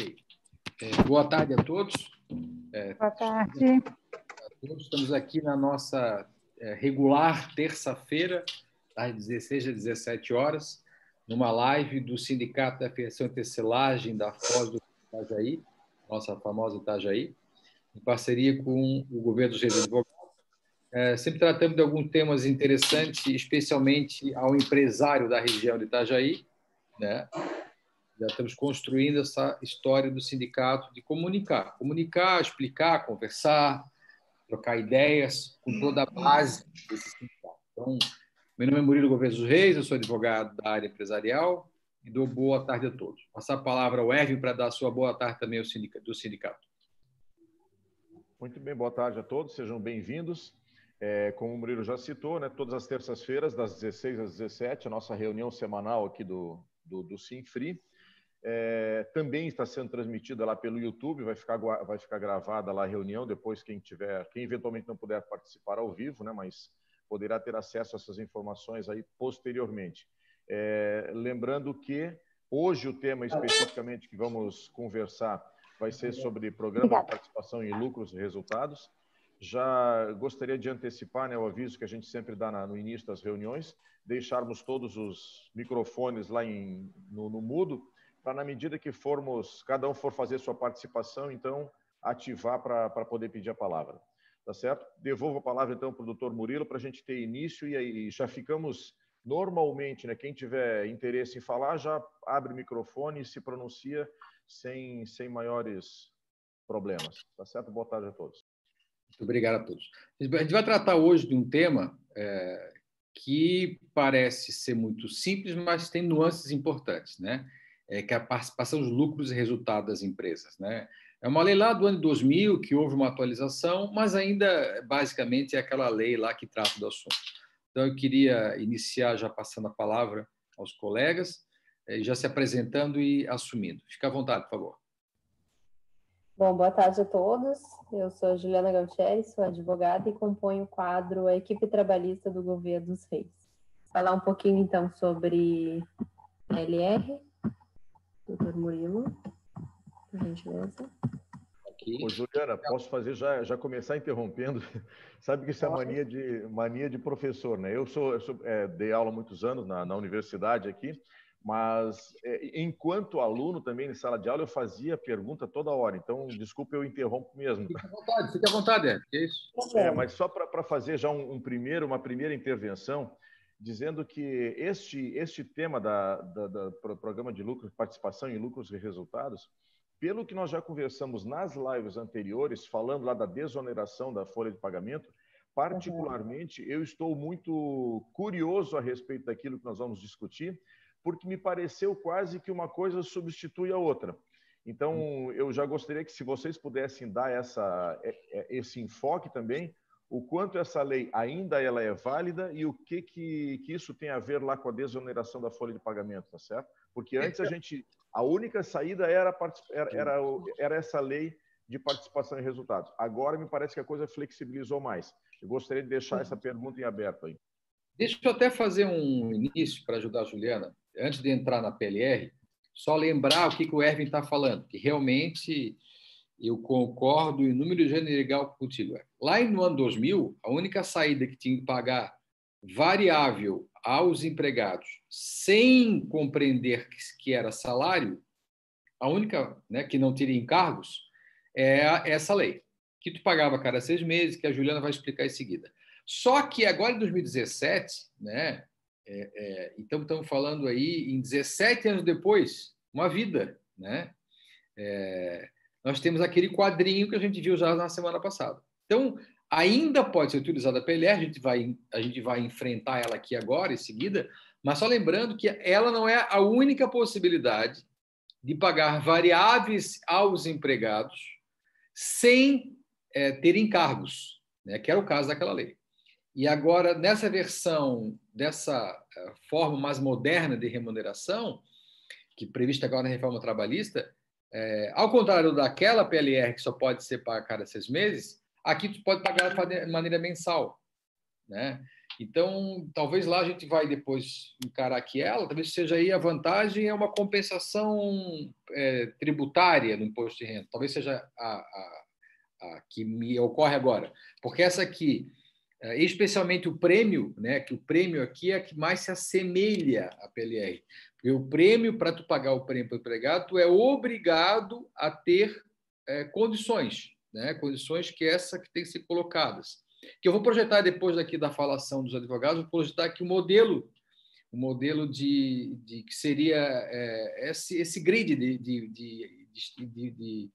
Ok. É, boa tarde a todos. É, boa tarde. A todos. Estamos aqui na nossa é, regular terça-feira, às 16 às 17 horas, numa live do Sindicato da Afiação e Tecelagem da Foz do Itajaí, nossa famosa Itajaí, em parceria com o governo dos advogados. É, sempre tratamos de alguns temas interessantes, especialmente ao empresário da região de Itajaí, né? Já estamos construindo essa história do sindicato de comunicar, comunicar, explicar, conversar, trocar ideias com toda a base desse sindicato. Então, meu nome é Murilo Gomes dos Reis, eu sou advogado da área empresarial e dou boa tarde a todos. Passar a palavra ao Erwin para dar a sua boa tarde também ao sindicato, do sindicato. Muito bem, boa tarde a todos, sejam bem-vindos. É, como o Murilo já citou, né, todas as terças-feiras, das 16 às 17, a nossa reunião semanal aqui do, do, do Sinfri. É, também está sendo transmitida lá pelo YouTube, vai ficar, vai ficar gravada lá a reunião, depois quem tiver, quem eventualmente não puder participar ao vivo, né, mas poderá ter acesso a essas informações aí posteriormente. É, lembrando que hoje o tema especificamente que vamos conversar vai ser sobre programa de participação em lucros e resultados. Já gostaria de antecipar né, o aviso que a gente sempre dá na, no início das reuniões, deixarmos todos os microfones lá em, no, no mudo, para na medida que formos, cada um for fazer sua participação, então ativar para poder pedir a palavra. Tá certo? Devolvo a palavra então para o doutor Murilo para a gente ter início e aí já ficamos normalmente, né? Quem tiver interesse em falar já abre o microfone e se pronuncia sem, sem maiores problemas. Tá certo? Boa tarde a todos. Muito obrigado a todos. A gente vai tratar hoje de um tema é, que parece ser muito simples, mas tem nuances importantes, né? É, que é a participação dos lucros e resultados das empresas. Né? É uma lei lá do ano 2000 que houve uma atualização, mas ainda basicamente é aquela lei lá que trata do assunto. Então eu queria iniciar já passando a palavra aos colegas, é, já se apresentando e assumindo. Fique à vontade, por favor. Bom, boa tarde a todos. Eu sou Juliana Gautieri, sou advogada e componho o quadro A Equipe Trabalhista do Governo dos Reis. Falar um pouquinho então sobre LR, doutor Murilo, por gentileza. Aqui. Ô, Juliana, posso fazer já, já começar interrompendo? Sabe que isso é mania de, mania de professor, né? Eu sou, eu sou é, dei aula há muitos anos na, na universidade aqui, mas é, enquanto aluno também em sala de aula eu fazia pergunta toda hora. Então, desculpa, eu interrompo mesmo. Fique à vontade, fique à vontade, é. é isso. É, mas só para fazer já um, um, primeiro, uma primeira intervenção, dizendo que este, este tema da programa de lucros, participação em lucros e resultados, pelo que nós já conversamos nas lives anteriores, falando lá da desoneração da folha de pagamento, particularmente eu estou muito curioso a respeito daquilo que nós vamos discutir, porque me pareceu quase que uma coisa substitui a outra. Então, eu já gostaria que, se vocês pudessem dar essa, é, é, esse enfoque também, o quanto essa lei ainda ela é válida e o que, que, que isso tem a ver lá com a desoneração da folha de pagamento, tá certo? Porque antes a gente, a única saída era, era, era, era essa lei de participação em resultados. Agora me parece que a coisa flexibilizou mais. Eu gostaria de deixar essa pergunta em aberto aí. Deixa eu até fazer um início para ajudar a Juliana, antes de entrar na PLR, só lembrar o que, que o Erwin está falando, que realmente eu concordo em número general contigo. Lá no ano 2000, a única saída que tinha que pagar variável aos empregados sem compreender que era salário, a única né, que não teria encargos, é essa lei, que tu pagava a cada seis meses, que a Juliana vai explicar em seguida. Só que agora, em 2017, né, é, é, então estamos falando aí em 17 anos depois, uma vida, né? É, nós temos aquele quadrinho que a gente viu já na semana passada. Então, ainda pode ser utilizada a PLR, a gente vai, a gente vai enfrentar ela aqui agora, em seguida, mas só lembrando que ela não é a única possibilidade de pagar variáveis aos empregados sem é, ter encargos, né, que era o caso daquela lei. E agora, nessa versão, dessa é, forma mais moderna de remuneração, que prevista agora na reforma trabalhista, é, ao contrário daquela PLR que só pode ser paga a cada seis meses, aqui tu pode pagar de maneira mensal, né? Então, talvez lá a gente vai depois encarar que ela, talvez seja aí a vantagem é uma compensação é, tributária no imposto de renda. Talvez seja a, a, a, que me ocorre agora. Porque essa aqui, especialmente o prêmio, né, que o prêmio aqui é a que mais se assemelha à PLR. Porque o prêmio, para tu pagar o prêmio para o empregado, tu é obrigado a ter é, condições, né, condições que essa que tem que ser colocadas que eu vou projetar depois daqui da falação dos advogados, vou projetar aqui o modelo, o modelo de, de, que seria é, esse, esse grid de, de, de,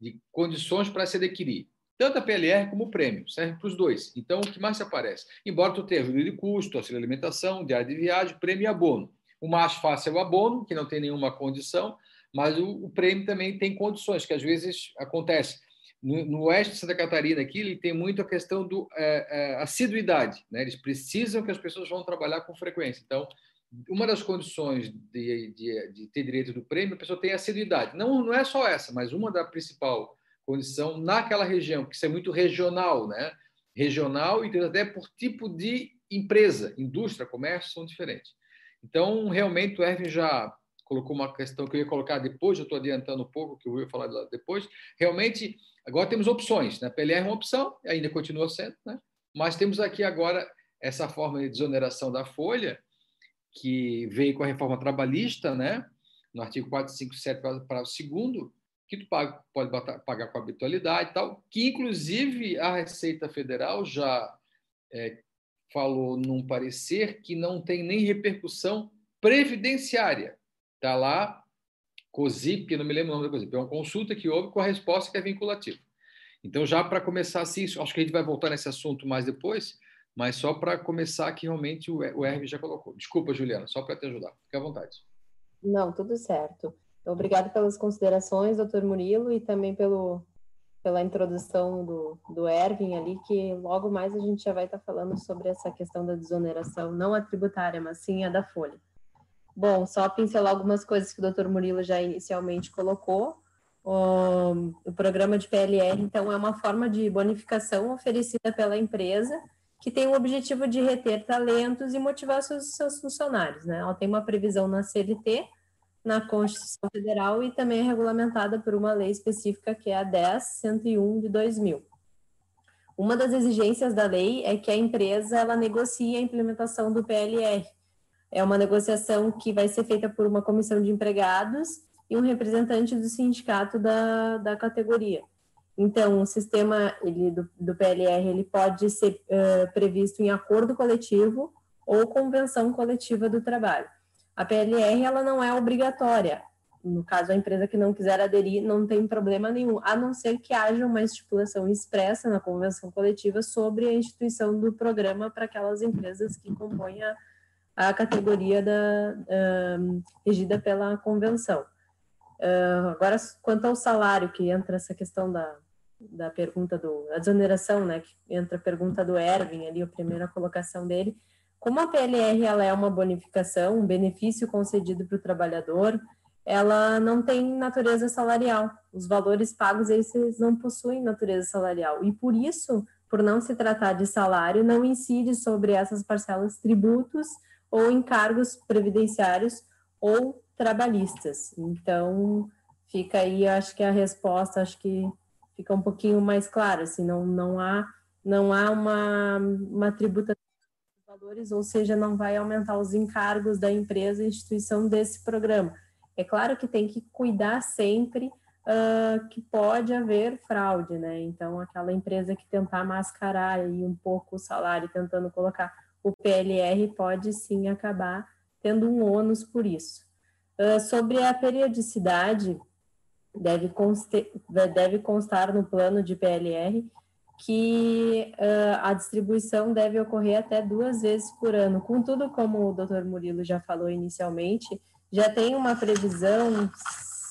de condições para se adquirir. Tanto a PLR como o prêmio, serve para os dois. Então, o que mais se aparece? Embora tu tenha ajuda de custo, auxílio de alimentação, diário de viagem, prêmio e abono. O mais fácil é o abono, que não tem nenhuma condição, mas o, o prêmio também tem condições, que às vezes acontece no, no, oeste de Santa Catarina aqui ele tem muito a questão do é, é, assiduidade, né? Eles precisam que as pessoas vão trabalhar com frequência. Então, uma das condições de, de, de ter direito do prêmio, a pessoa tem assiduidade. Não, não é só essa, mas uma da principal condição naquela região, que isso é muito regional, né? Regional e até por tipo de empresa, indústria, comércio são diferentes. Então, realmente, o Erwin já colocou uma questão que eu ia colocar depois, eu estou adiantando um pouco, que eu ia falar depois. Realmente, Agora temos opções, né? PLR é uma opção, ainda continua sendo, né? mas temos aqui agora essa forma de desoneração da folha, que veio com a reforma trabalhista, né? no artigo 457, para o segundo, que tu paga, pode pagar com habitualidade e tal, que inclusive a Receita Federal já é, falou num parecer que não tem nem repercussão previdenciária. Está lá COSIP, não me lembro o nome da COSIP, é uma consulta que houve com a resposta que é vinculativa. Então, já para começar assim, acho que a gente vai voltar nesse assunto mais depois, mas só para começar que realmente o Herve já colocou. Desculpa, Juliana, só para te ajudar. Fique à vontade. Não, tudo certo. Obrigado pelas considerações, doutor Murilo, e também pelo, pela introdução do, do Ervin ali, que logo mais a gente já vai estar falando sobre essa questão da desoneração, não a tributária, mas sim a da folha. Bom, só pincelar algumas coisas que o Dr. Murilo já inicialmente colocou. O, o programa de PLR, então, é uma forma de bonificação oferecida pela empresa que tem o objetivo de reter talentos e motivar seus, seus funcionários. Né? Ela tem uma previsão na CLT, na Constituição Federal e também é regulamentada por uma lei específica que é a 10101 de 2000. Uma das exigências da lei é que a empresa ela negocie a implementação do PLR, é uma negociação que vai ser feita por uma comissão de empregados e um representante do sindicato da, da categoria. Então, o sistema ele, do, do PLR ele pode ser uh, previsto em acordo coletivo ou convenção coletiva do trabalho. A PLR ela não é obrigatória. No caso, a empresa que não quiser aderir, não tem problema nenhum, a não ser que haja uma estipulação expressa na convenção coletiva sobre a instituição do programa para aquelas empresas que compõem a, a categoria da, uh, regida pela convenção. Uh, agora, quanto ao salário, que entra essa questão da, da pergunta do a desoneração, né, que entra a pergunta do Erwin ali, a primeira colocação dele. Como a PLR ela é uma bonificação, um benefício concedido para o trabalhador, ela não tem natureza salarial. Os valores pagos esses não possuem natureza salarial e por isso, por não se tratar de salário, não incide sobre essas parcelas tributos ou encargos previdenciários ou trabalhistas. Então, fica aí, acho que a resposta, acho que fica um pouquinho mais clara, assim, não, não há, não há uma, uma tributação valores, ou seja, não vai aumentar os encargos da empresa e instituição desse programa. É claro que tem que cuidar sempre uh, que pode haver fraude, né? Então, aquela empresa que tentar mascarar aí um pouco o salário, tentando colocar o PLR pode sim acabar tendo um ônus por isso. Uh, sobre a periodicidade, deve, conste, deve constar no plano de PLR que uh, a distribuição deve ocorrer até duas vezes por ano. Contudo, como o doutor Murilo já falou inicialmente, já tem uma previsão,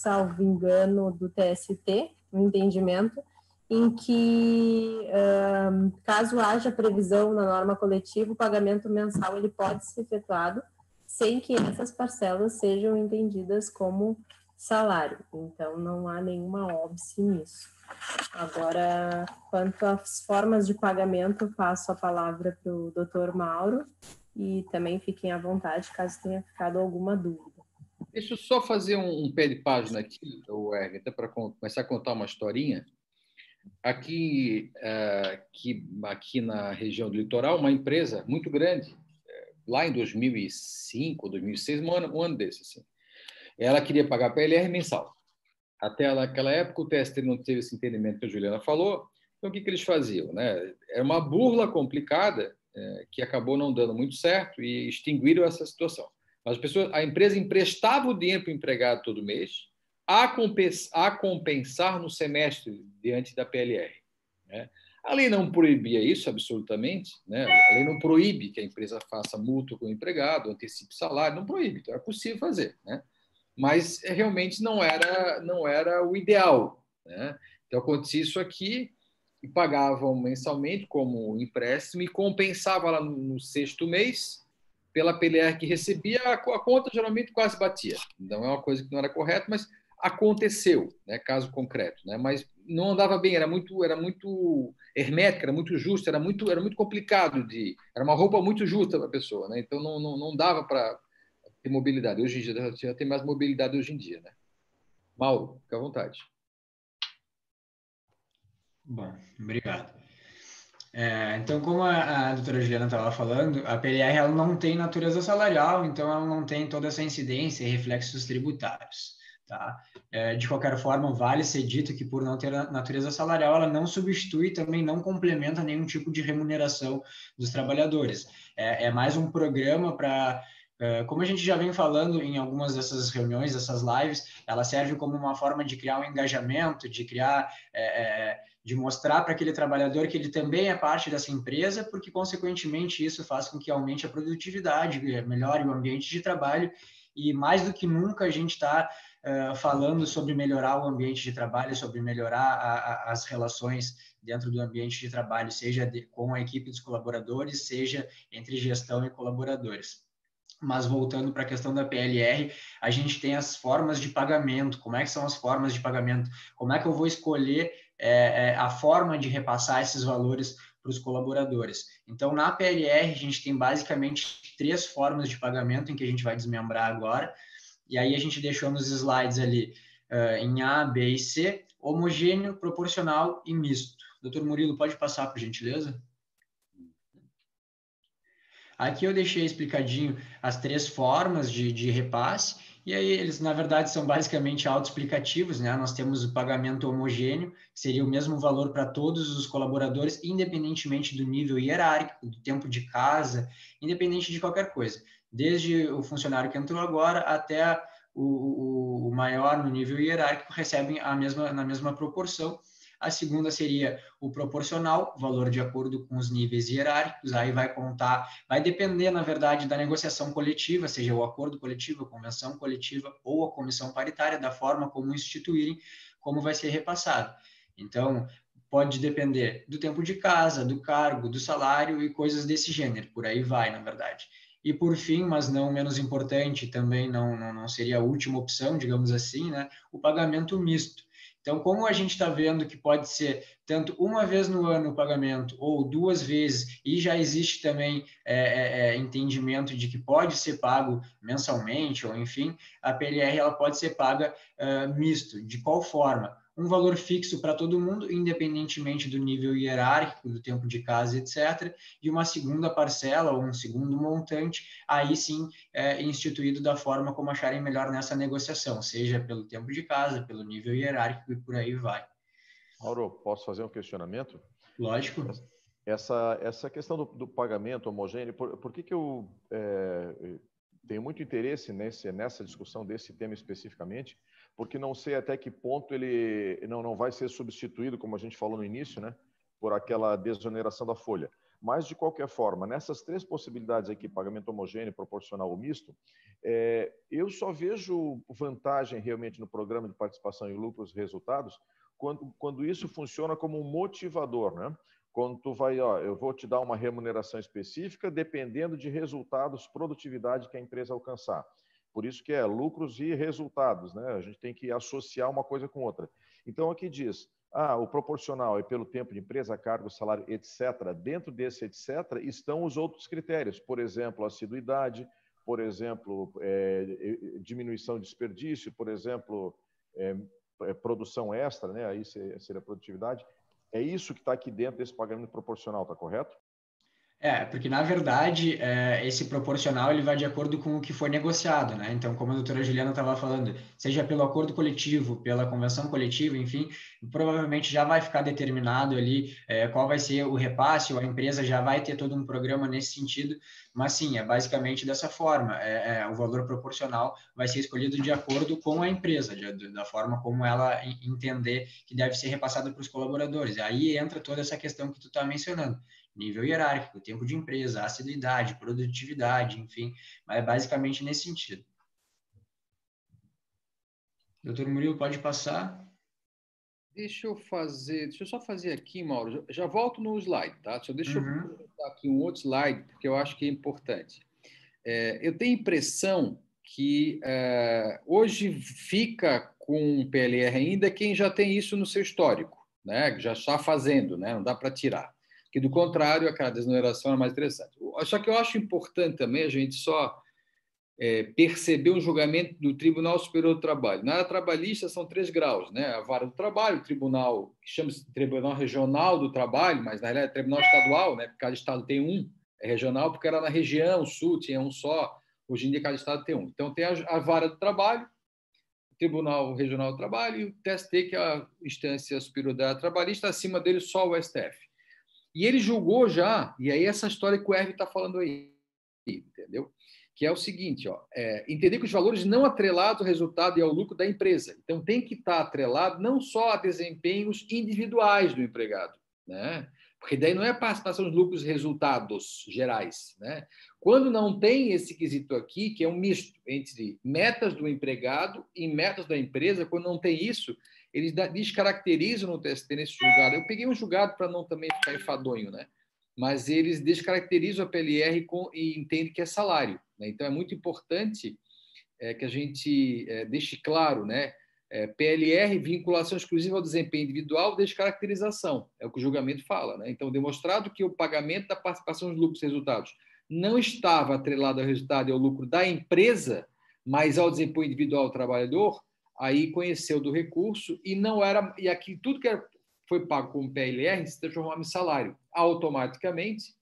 salvo engano, do TST, um entendimento, em que, caso haja previsão na norma coletiva, o pagamento mensal ele pode ser efetuado sem que essas parcelas sejam entendidas como salário. Então, não há nenhuma óbice nisso. Agora, quanto às formas de pagamento, passo a palavra para o doutor Mauro e também fiquem à vontade caso tenha ficado alguma dúvida. Deixa eu só fazer um, um pé de página aqui, o até para começar a contar uma historinha. Aqui, uh, aqui, aqui na região do litoral, uma empresa muito grande, eh, lá em 2005, 2006, um ano, um ano desse, assim, ela queria pagar PLR mensal. Até naquela época, o TST não teve esse entendimento que a Juliana falou, então o que, que eles faziam? Né? Era uma burla complicada é, que acabou não dando muito certo e extinguiram essa situação. As a empresa emprestava o dinheiro para o empregado todo mês, a compensar, a compensar no semestre diante da PLR. Né? A lei não proibia isso absolutamente, né? a lei não proíbe que a empresa faça mútuo com o empregado, antecipe salário, não proíbe, então é possível fazer. Né? Mas realmente não era, não era o ideal. Né? Então acontecia isso aqui, e pagavam mensalmente como empréstimo e compensava lá no, no sexto mês pela PLR que recebia, a, a, conta geralmente quase batia. Então é uma coisa que não era correta, mas aconteceu, né, caso concreto, né? Mas não andava bem, era muito era muito hermética, era muito justo, era muito era muito complicado de, era uma roupa muito justa para a pessoa, né? Então não, não, não dava para ter mobilidade. Hoje em dia já tem mais mobilidade hoje em dia, né? Mauro, fica à vontade. Bom, obrigado. É, então, como a, a doutora Juliana estava falando, a PLR ela não tem natureza salarial, então ela não tem toda essa incidência e reflexos tributários. Tá? É, de qualquer forma, vale ser dito que, por não ter natureza salarial, ela não substitui também não complementa nenhum tipo de remuneração dos trabalhadores. É, é mais um programa para como a gente já vem falando em algumas dessas reuniões, dessas lives, ela serve como uma forma de criar um engajamento, de criar é de mostrar para aquele trabalhador que ele também é parte dessa empresa, porque, consequentemente, isso faz com que aumente a produtividade, melhore o ambiente de trabalho, e mais do que nunca a gente está uh, falando sobre melhorar o ambiente de trabalho, sobre melhorar a, a, as relações dentro do ambiente de trabalho, seja de, com a equipe dos colaboradores, seja entre gestão e colaboradores. Mas voltando para a questão da PLR, a gente tem as formas de pagamento. Como é que são as formas de pagamento? Como é que eu vou escolher é, é, a forma de repassar esses valores para os colaboradores. Então, na PLR, a gente tem basicamente três formas de pagamento em que a gente vai desmembrar agora. E aí a gente deixou nos slides ali uh, em A, B e C, homogêneo, proporcional e misto. Doutor Murilo, pode passar, por gentileza? Aqui eu deixei explicadinho as três formas de, de repasse e aí eles, na verdade, são basicamente autoexplicativos, né? Nós temos o pagamento homogêneo, que seria o mesmo valor para todos os colaboradores, independentemente do nível hierárquico, do tempo de casa, independente de qualquer coisa. Desde o funcionário que entrou agora até o, o, o maior no nível hierárquico recebem a mesma, na mesma proporção, a segunda seria o proporcional, valor de acordo com os níveis hierárquicos. Aí vai contar, vai depender, na verdade, da negociação coletiva, seja o acordo coletivo, a convenção coletiva ou a comissão paritária, da forma como instituírem, como vai ser repassado. Então, pode depender do tempo de casa, do cargo, do salário e coisas desse gênero. Por aí vai, na verdade. E por fim, mas não menos importante, também não, não, não seria a última opção, digamos assim, né? o pagamento misto. Então, como a gente está vendo que pode ser tanto uma vez no ano o pagamento ou duas vezes, e já existe também é, é, é entendimento de que pode ser pago mensalmente, ou enfim, a PLR ela pode ser paga misto. De qual forma? Um valor fixo para todo mundo, independentemente do nível hierárquico, do tempo de casa, etc., e uma segunda parcela ou um segundo montante, aí sim é instituído da forma como acharem melhor nessa negociação, seja pelo tempo de casa, pelo nível hierárquico e por aí vai. Mauro, posso fazer um questionamento? Lógico. Essa, essa questão do, do pagamento homogêneo, por, por que, que eu é, tenho muito interesse nesse, nessa discussão desse tema especificamente? Porque não sei até que ponto ele não, não vai ser substituído, como a gente falou no início, né, por aquela desoneração da folha. Mas, de qualquer forma, nessas três possibilidades aqui, pagamento homogêneo, proporcional ou misto, é, eu só vejo vantagem realmente no programa de participação em lucros e resultados quando, quando isso funciona como um motivador, né? Quando tu vai, ó, eu vou te dar uma remuneração específica dependendo de resultados, produtividade que a empresa alcançar. Por isso que é lucros e resultados, né? A gente tem que associar uma coisa com outra. Então, aqui diz, ah, o proporcional é pelo tempo de empresa, cargo, salário, etc. Dentro desse etc. estão os outros critérios, por exemplo, assiduidade, por exemplo, é, diminuição de desperdício, por exemplo, é, é, produção extra, né? aí seria produtividade. É isso que está aqui dentro desse pagamento proporcional, está correto? É, porque na verdade é, esse proporcional ele vai de acordo com o que foi negociado, né? Então, como a doutora Juliana estava falando, seja pelo acordo coletivo, pela convenção coletiva, enfim, provavelmente já vai ficar determinado ali é, qual vai ser o repasse, ou a empresa já vai ter todo um programa nesse sentido. Mas sim, é basicamente dessa forma. É, é o valor proporcional vai ser escolhido de acordo com a empresa, de, da forma como ela entender que deve ser repassado para os colaboradores. Aí entra toda essa questão que tu está mencionando nível hierárquico, tempo de empresa, assiduidade, produtividade, enfim, mas é basicamente nesse sentido. Doutor Murilo, pode passar? Deixa eu fazer, deixa eu só fazer aqui, Mauro. Já volto no slide, tá? Só deixa uhum. eu botar aqui um outro slide, porque eu acho que é importante. É, eu tenho a impressão que é, hoje fica com o PLR ainda quem já tem isso no seu histórico, né? Já está fazendo, né? Não dá para tirar que do contrário, aquela desoneração é mais interessante. Só que eu acho importante também a gente só é, perceber um julgamento do Tribunal Superior do Trabalho. Na área trabalhista são três graus, né? A vara do trabalho, o tribunal, chama-se Tribunal Regional do Trabalho, mas na realidade é Tribunal Estadual, né? Porque cada estado tem um, é regional porque era na região sul, tinha um só, hoje em dia cada estado tem um. Então tem a, a vara do trabalho, o Tribunal Regional do Trabalho e o TST, que é a instância superior da trabalhista, acima dele só o STF. E ele julgou já, e aí essa história que o Herve está falando aí, entendeu? Que é o seguinte, ó, é, entender que os valores não atrelados ao resultado e ao lucro da empresa. Então, tem que estar tá atrelado não só a desempenhos individuais do empregado, né? Porque daí não é participação dos lucros resultados gerais, né? Quando não tem esse quesito aqui, que é um misto entre metas do empregado e metas da empresa, quando não tem isso, eles descaracterizam no TST nesse julgado. Eu peguei um julgado para não também ficar enfadonho, né? Mas eles descaracterizam a PLR com, e entendem que é salário. Né? Então é muito importante é, que a gente é, deixe claro, né? É, PLR, vinculação exclusiva ao desempenho individual, descaracterização, é o que o julgamento fala. Né? Então, demonstrado que o pagamento da participação dos lucros e resultados não estava atrelado ao resultado e ao lucro da empresa, mas ao desempenho individual do trabalhador, aí conheceu do recurso e não era e aqui tudo que era, foi pago com PLR se transformava em salário automaticamente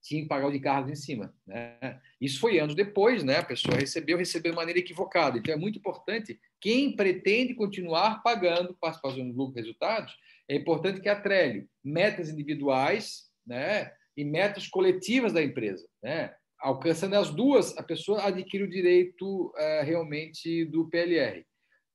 tinha que pagar o de cargos em cima né? isso foi anos depois né? A pessoa recebeu recebeu de maneira equivocada. Então é muito importante quem pretende continuar pagando participação no lucro resultados é importante que atrele metas individuais né? E metas coletivas da empresa né alcançando as duas, a pessoa adquire o direito é, realmente do PLR.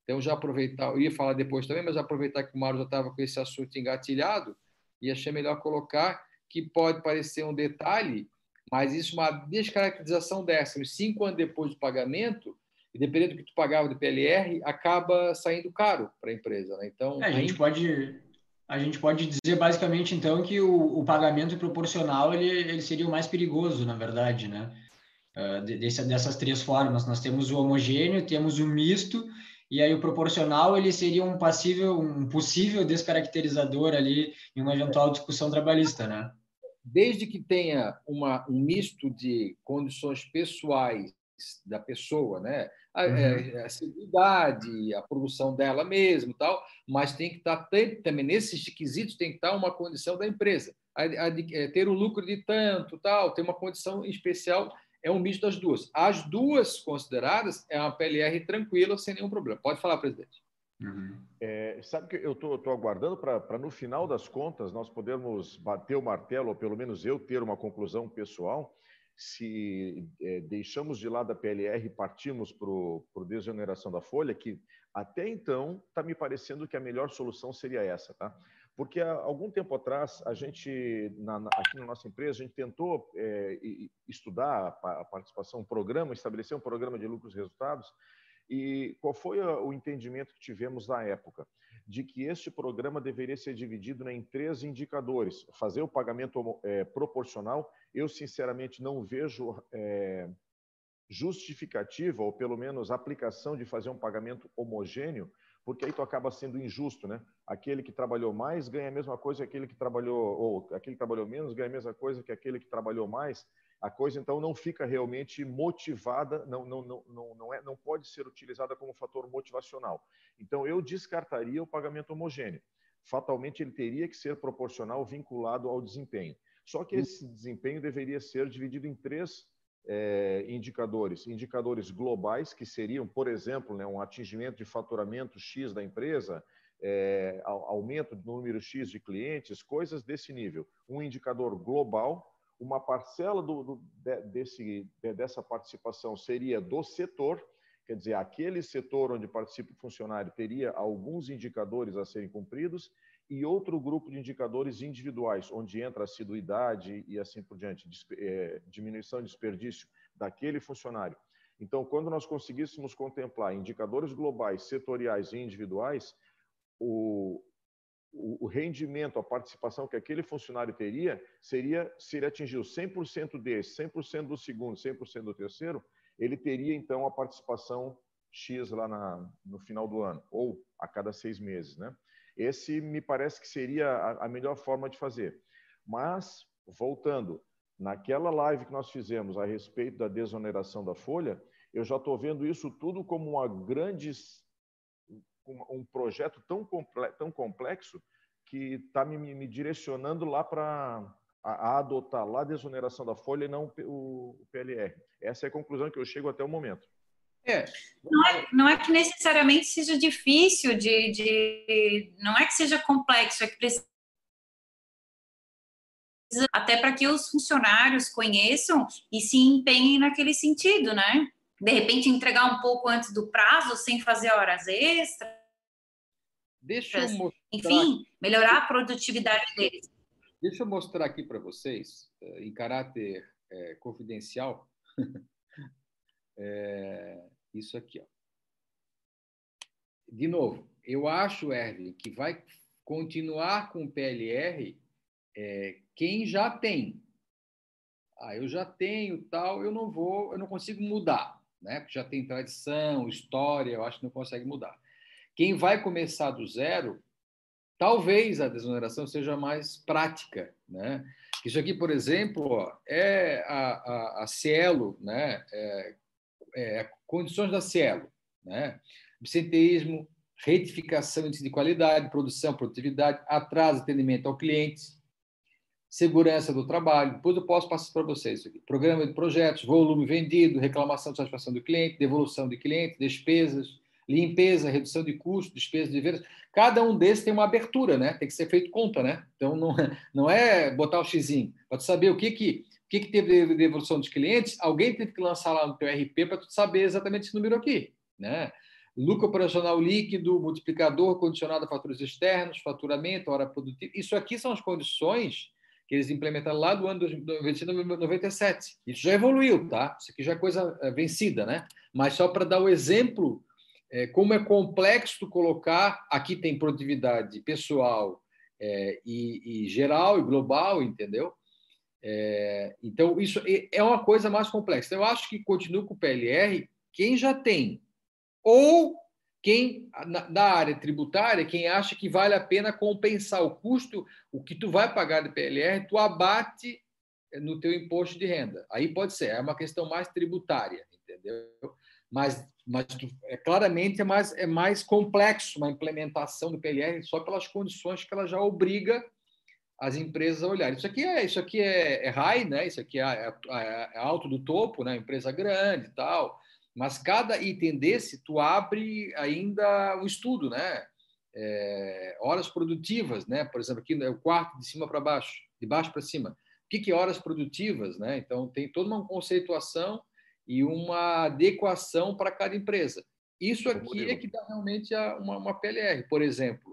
Então, já aproveitar, eu ia falar depois também, mas aproveitar que o Mário já estava com esse assunto engatilhado, e achei melhor colocar que pode parecer um detalhe, mas isso é uma descaracterização dessa. Cinco anos depois do pagamento, e dependendo do que tu pagava do PLR, acaba saindo caro para a empresa. Né? Então, é, a gente pode a gente pode dizer basicamente então que o, o pagamento proporcional ele, ele seria o mais perigoso, na verdade, né? Uh, desse, dessas três formas, nós temos o homogêneo, temos o misto e aí o proporcional ele seria um passível, um possível descaracterizador ali em uma eventual discussão trabalhista, né? Desde que tenha uma, um misto de condições pessoais da pessoa, né? A, uhum. É, a seguridade, a produção dela mesmo, tal, mas tem que estar também nesses quesitos tem que estar uma condição da empresa, a, a, é, ter um lucro de tanto, tal, ter uma condição especial é um misto das duas. As duas consideradas é uma PLR tranquila, sem nenhum problema. Pode falar, presidente. Uhum. É, sabe que eu estou aguardando para, no final das contas, nós podermos bater o martelo, ou pelo menos eu ter uma conclusão pessoal, se é, deixamos de lado a PLR e partimos para a desoneração da folha, que até então está me parecendo que a melhor solução seria essa, tá? Porque há algum tempo atrás, a gente, na, aqui na nossa empresa, a gente tentou é, estudar a, a participação, um programa, estabelecer um programa de lucros e resultados. E qual foi o entendimento que tivemos na época? De que este programa deveria ser dividido em três indicadores. Fazer o pagamento é, proporcional, eu sinceramente não vejo é, justificativa, ou pelo menos aplicação de fazer um pagamento homogêneo, porque aí tu acaba sendo injusto, né? Aquele que trabalhou mais ganha a mesma coisa que aquele que trabalhou, ou aquele que trabalhou menos ganha a mesma coisa que aquele que trabalhou mais. A coisa então não fica realmente motivada, não, não, não, não, não, é, não pode ser utilizada como fator motivacional. Então eu descartaria o pagamento homogêneo. Fatalmente ele teria que ser proporcional, vinculado ao desempenho. Só que esse desempenho deveria ser dividido em três é, indicadores, indicadores globais, que seriam, por exemplo, né, um atingimento de faturamento X da empresa, é, aumento do número X de clientes, coisas desse nível. Um indicador global, uma parcela do, do, desse, dessa participação seria do setor, quer dizer, aquele setor onde participa o funcionário teria alguns indicadores a serem cumpridos, e outro grupo de indicadores individuais, onde entra assiduidade e assim por diante, é, diminuição de desperdício daquele funcionário. Então, quando nós conseguíssemos contemplar indicadores globais, setoriais e individuais, o, o rendimento, a participação que aquele funcionário teria, seria, se ele atingiu 100% desse, 100% do segundo, 100% do terceiro, ele teria, então, a participação X lá na, no final do ano, ou a cada seis meses, né? Esse me parece que seria a, melhor forma de fazer. Mas, voltando, naquela live que nós fizemos a respeito da desoneração da folha, eu já estou vendo isso tudo como uma grande, um projeto tão, tão complexo que está me, me, direcionando lá para a, a, adotar lá a desoneração da folha e não o, o PLR. Essa é a conclusão que eu chego até o momento. É. Não, é, não é que necessariamente seja difícil de, de. Não é que seja complexo, é que precisa. Até para que os funcionários conheçam e se empenhem naquele sentido, né? De repente, entregar um pouco antes do prazo, sem fazer horas extras. Deixa eu mostrar... Enfim, melhorar a produtividade deles. Deixa eu mostrar aqui para vocês, eh, em caráter é, confidencial, é, isso aqui. Ó. De novo, eu acho, Erwin, que vai continuar com o PLR é, quem já tem. Ah, eu já tenho tal, eu não vou, eu não consigo mudar, né? Porque já tem tradição, história, eu acho que não consegue mudar. Quem vai começar do zero, talvez a desoneração seja mais prática, né? Isso aqui, por exemplo, ó, é a, a, a Cielo, né? É, é, condições da Cielo, né? absenteísmo, retificação de qualidade, produção, produtividade, atraso atendimento ao cliente, segurança do trabalho. Depois eu posso passar para vocês aqui. Programa de projetos, volume vendido, reclamação de satisfação do cliente, devolução de cliente, despesas, limpeza, redução de custos, despesas de vendas. Cada um desses tem uma abertura, né? Tem que ser feito conta, né? Então não, não é botar o xizinho. Pode saber o que que que, que teve de devolução dos clientes? Alguém teve que lançar lá no teu RP para tu saber exatamente esse número aqui, né? Lucro operacional líquido, multiplicador condicionado a faturas externos, faturamento, hora produtiva. Isso aqui são as condições que eles implementaram lá do ano 1997. Isso já evoluiu, tá? Isso aqui já é coisa é, vencida, né? Mas só para dar o exemplo, é, como é complexo colocar, aqui tem produtividade pessoal é, e, e geral e global, entendeu? É, então, isso é uma coisa mais complexa. Eu acho que continua com o PLR quem já tem, ou quem da área tributária, quem acha que vale a pena compensar o custo, o que tu vai pagar de PLR, tu abate no teu imposto de renda. Aí pode ser, é uma questão mais tributária, entendeu? Mas, mas é, claramente é mais, é mais complexo uma implementação do PLR só pelas condições que ela já obriga as empresas a olharem. Isso aqui é isso aqui é, é high, né? Isso aqui é, é, é, alto do topo, né? Empresa grande e tal. Mas cada item desse tu abre ainda um estudo, né? É, horas produtivas, né? Por exemplo, aqui é o quarto de cima para baixo, de baixo para cima. O que, que é horas produtivas, né? Então tem toda uma conceituação e uma adequação para cada empresa. Isso aqui é que dá realmente uma, uma PLR, por exemplo.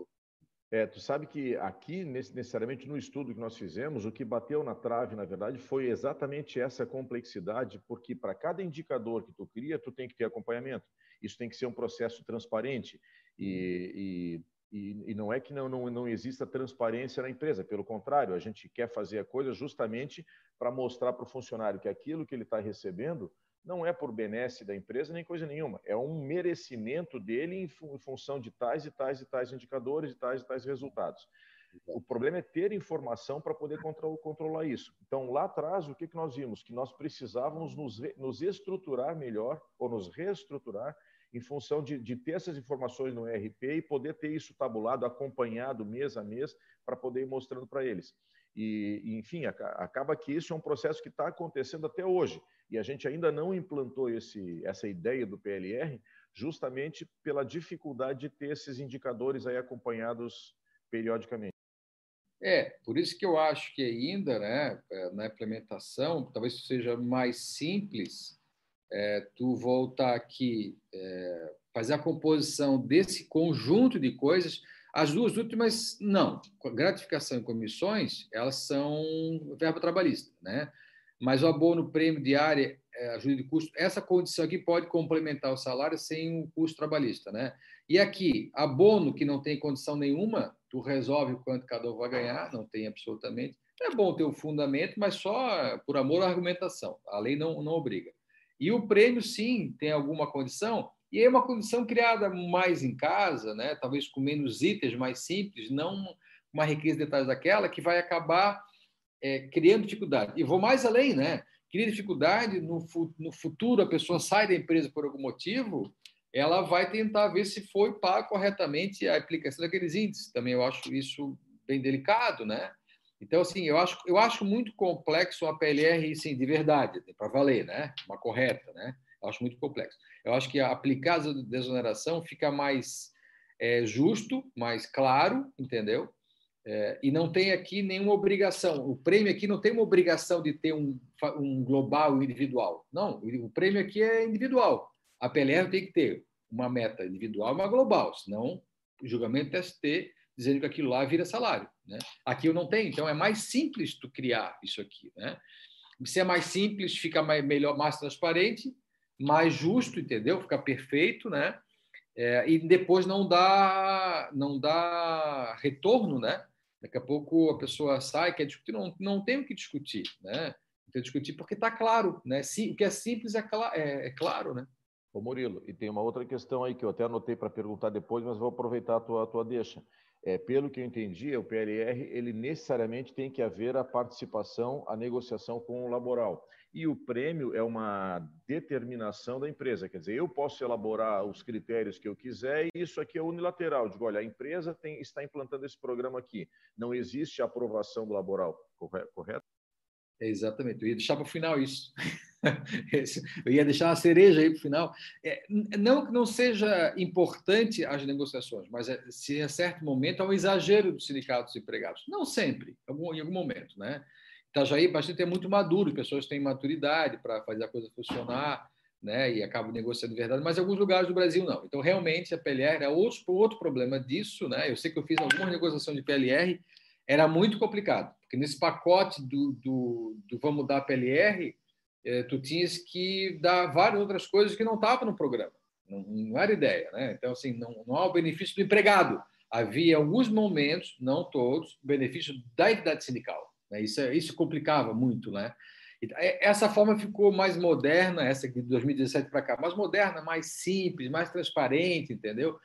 É, tu sabe que aqui, necessariamente no estudo que nós fizemos, o que bateu na trave, na verdade, foi exatamente essa complexidade, porque para cada indicador que tu cria, tu tem que ter acompanhamento. Isso tem que ser um processo transparente. E, e, e não é que não, não, não exista transparência na empresa, pelo contrário, a gente quer fazer a coisa justamente para mostrar para o funcionário que aquilo que ele está recebendo não é por benesse da empresa nem coisa nenhuma, é um merecimento dele em, função de tais e tais e tais indicadores, e tais e tais resultados. O problema é ter informação para poder controlar isso. Então, lá atrás, o que, que nós vimos? Que nós precisávamos nos, nos estruturar melhor, ou nos reestruturar, em função de, de, ter essas informações no ERP e poder ter isso tabulado, acompanhado mês a mês, para poder ir mostrando para eles. E, enfim, acaba que isso é um processo que está acontecendo até hoje. E a gente ainda não implantou esse, essa ideia do PLR, justamente pela dificuldade de ter esses indicadores aí acompanhados periodicamente. É, por isso que eu acho que ainda, né, é, na implementação, talvez seja mais simples é, tu voltar aqui, é, fazer a composição desse conjunto de coisas. As duas últimas, não. Gratificação e comissões, elas são verbo trabalhista, né? Mas o abono, prêmio diária, é, ajuda de custo, essa condição aqui pode complementar o salário sem o custo trabalhista, né? E aqui, abono que não tem condição nenhuma, tu resolve quanto cada um vai ganhar, não tem absolutamente. É bom ter o fundamento, mas só por amor à argumentação. A lei não, não obriga. E o prêmio, sim, tem alguma condição, e é uma condição criada mais em casa, né? talvez com menos itens, mais simples, não uma riqueza de detalhes daquela, que vai acabar é, criando dificuldade. E vou mais além, né? Cria dificuldade, no, no futuro a pessoa sai da empresa por algum motivo, ela vai tentar ver se foi pago corretamente a aplicação daqueles índices. Também eu acho isso bem delicado, né? Então, assim, eu acho, eu acho muito complexo uma PLR, sim, de verdade, para valer, né? Uma correta, né? Eu acho muito complexo. Eu acho que aplicar a desoneração fica mais é, justo, mais claro, entendeu? É, e não tem aqui nenhuma obrigação. O prêmio aqui não tem uma obrigação de ter um, um global individual. Não, o prêmio aqui é individual. A PLR tem que ter uma meta individual e uma global, senão o julgamento TST dizendo que aquilo lá vira salário. Né? Aqui eu não tenho, então é mais simples tu criar isso aqui. Né? Se é mais simples, fica mais, melhor, mais transparente, mais justo, entendeu? Fica perfeito, né? É, e depois não dá, não dá retorno, né? Daqui a pouco a pessoa sai, quer discutir, não, não tem o que discutir, né? Não tem que discutir porque está claro, né? o que é simples é, é, é claro, né? Ô Murilo, e tem uma outra questão aí que eu até anotei para perguntar depois, mas vou aproveitar a tua, a tua deixa. É, pelo que eu entendi, o PLR ele necessariamente tem que haver a participação, a negociação com o laboral. E o prêmio é uma determinação da empresa, quer dizer, eu posso elaborar os critérios que eu quiser e isso aqui é unilateral. Digo, olha, a empresa tem, está implantando esse programa aqui, não existe aprovação do laboral, correto? É exatamente, eu ia deixar para o final isso. eu ia deixar a cereja aí para o final. É, não que não seja importante as negociações, mas é, se a certo momento há um exagero dos sindicatos empregados. Não sempre, em algum momento. Né? Itajaí, bastante é muito maduro, pessoas têm maturidade para fazer a coisa funcionar né? e acabam negociando de verdade, mas em alguns lugares do Brasil não. Então, realmente, a PLR é outro, outro problema disso. Né? Eu sei que eu fiz alguma negociação de PLR, era muito complicado, porque nesse pacote do, do, do Vamos Dar PLR, é, tu tinhas que dar várias outras coisas que não estavam no programa. Não, não, era ideia, né? Então, assim, não, não há o benefício do empregado. Havia alguns momentos, não todos, benefício da entidade sindical. Né? Isso, isso complicava muito, né? É, essa forma ficou mais moderna, essa de 2017 para cá, mais moderna, mais simples, mais transparente, entendeu?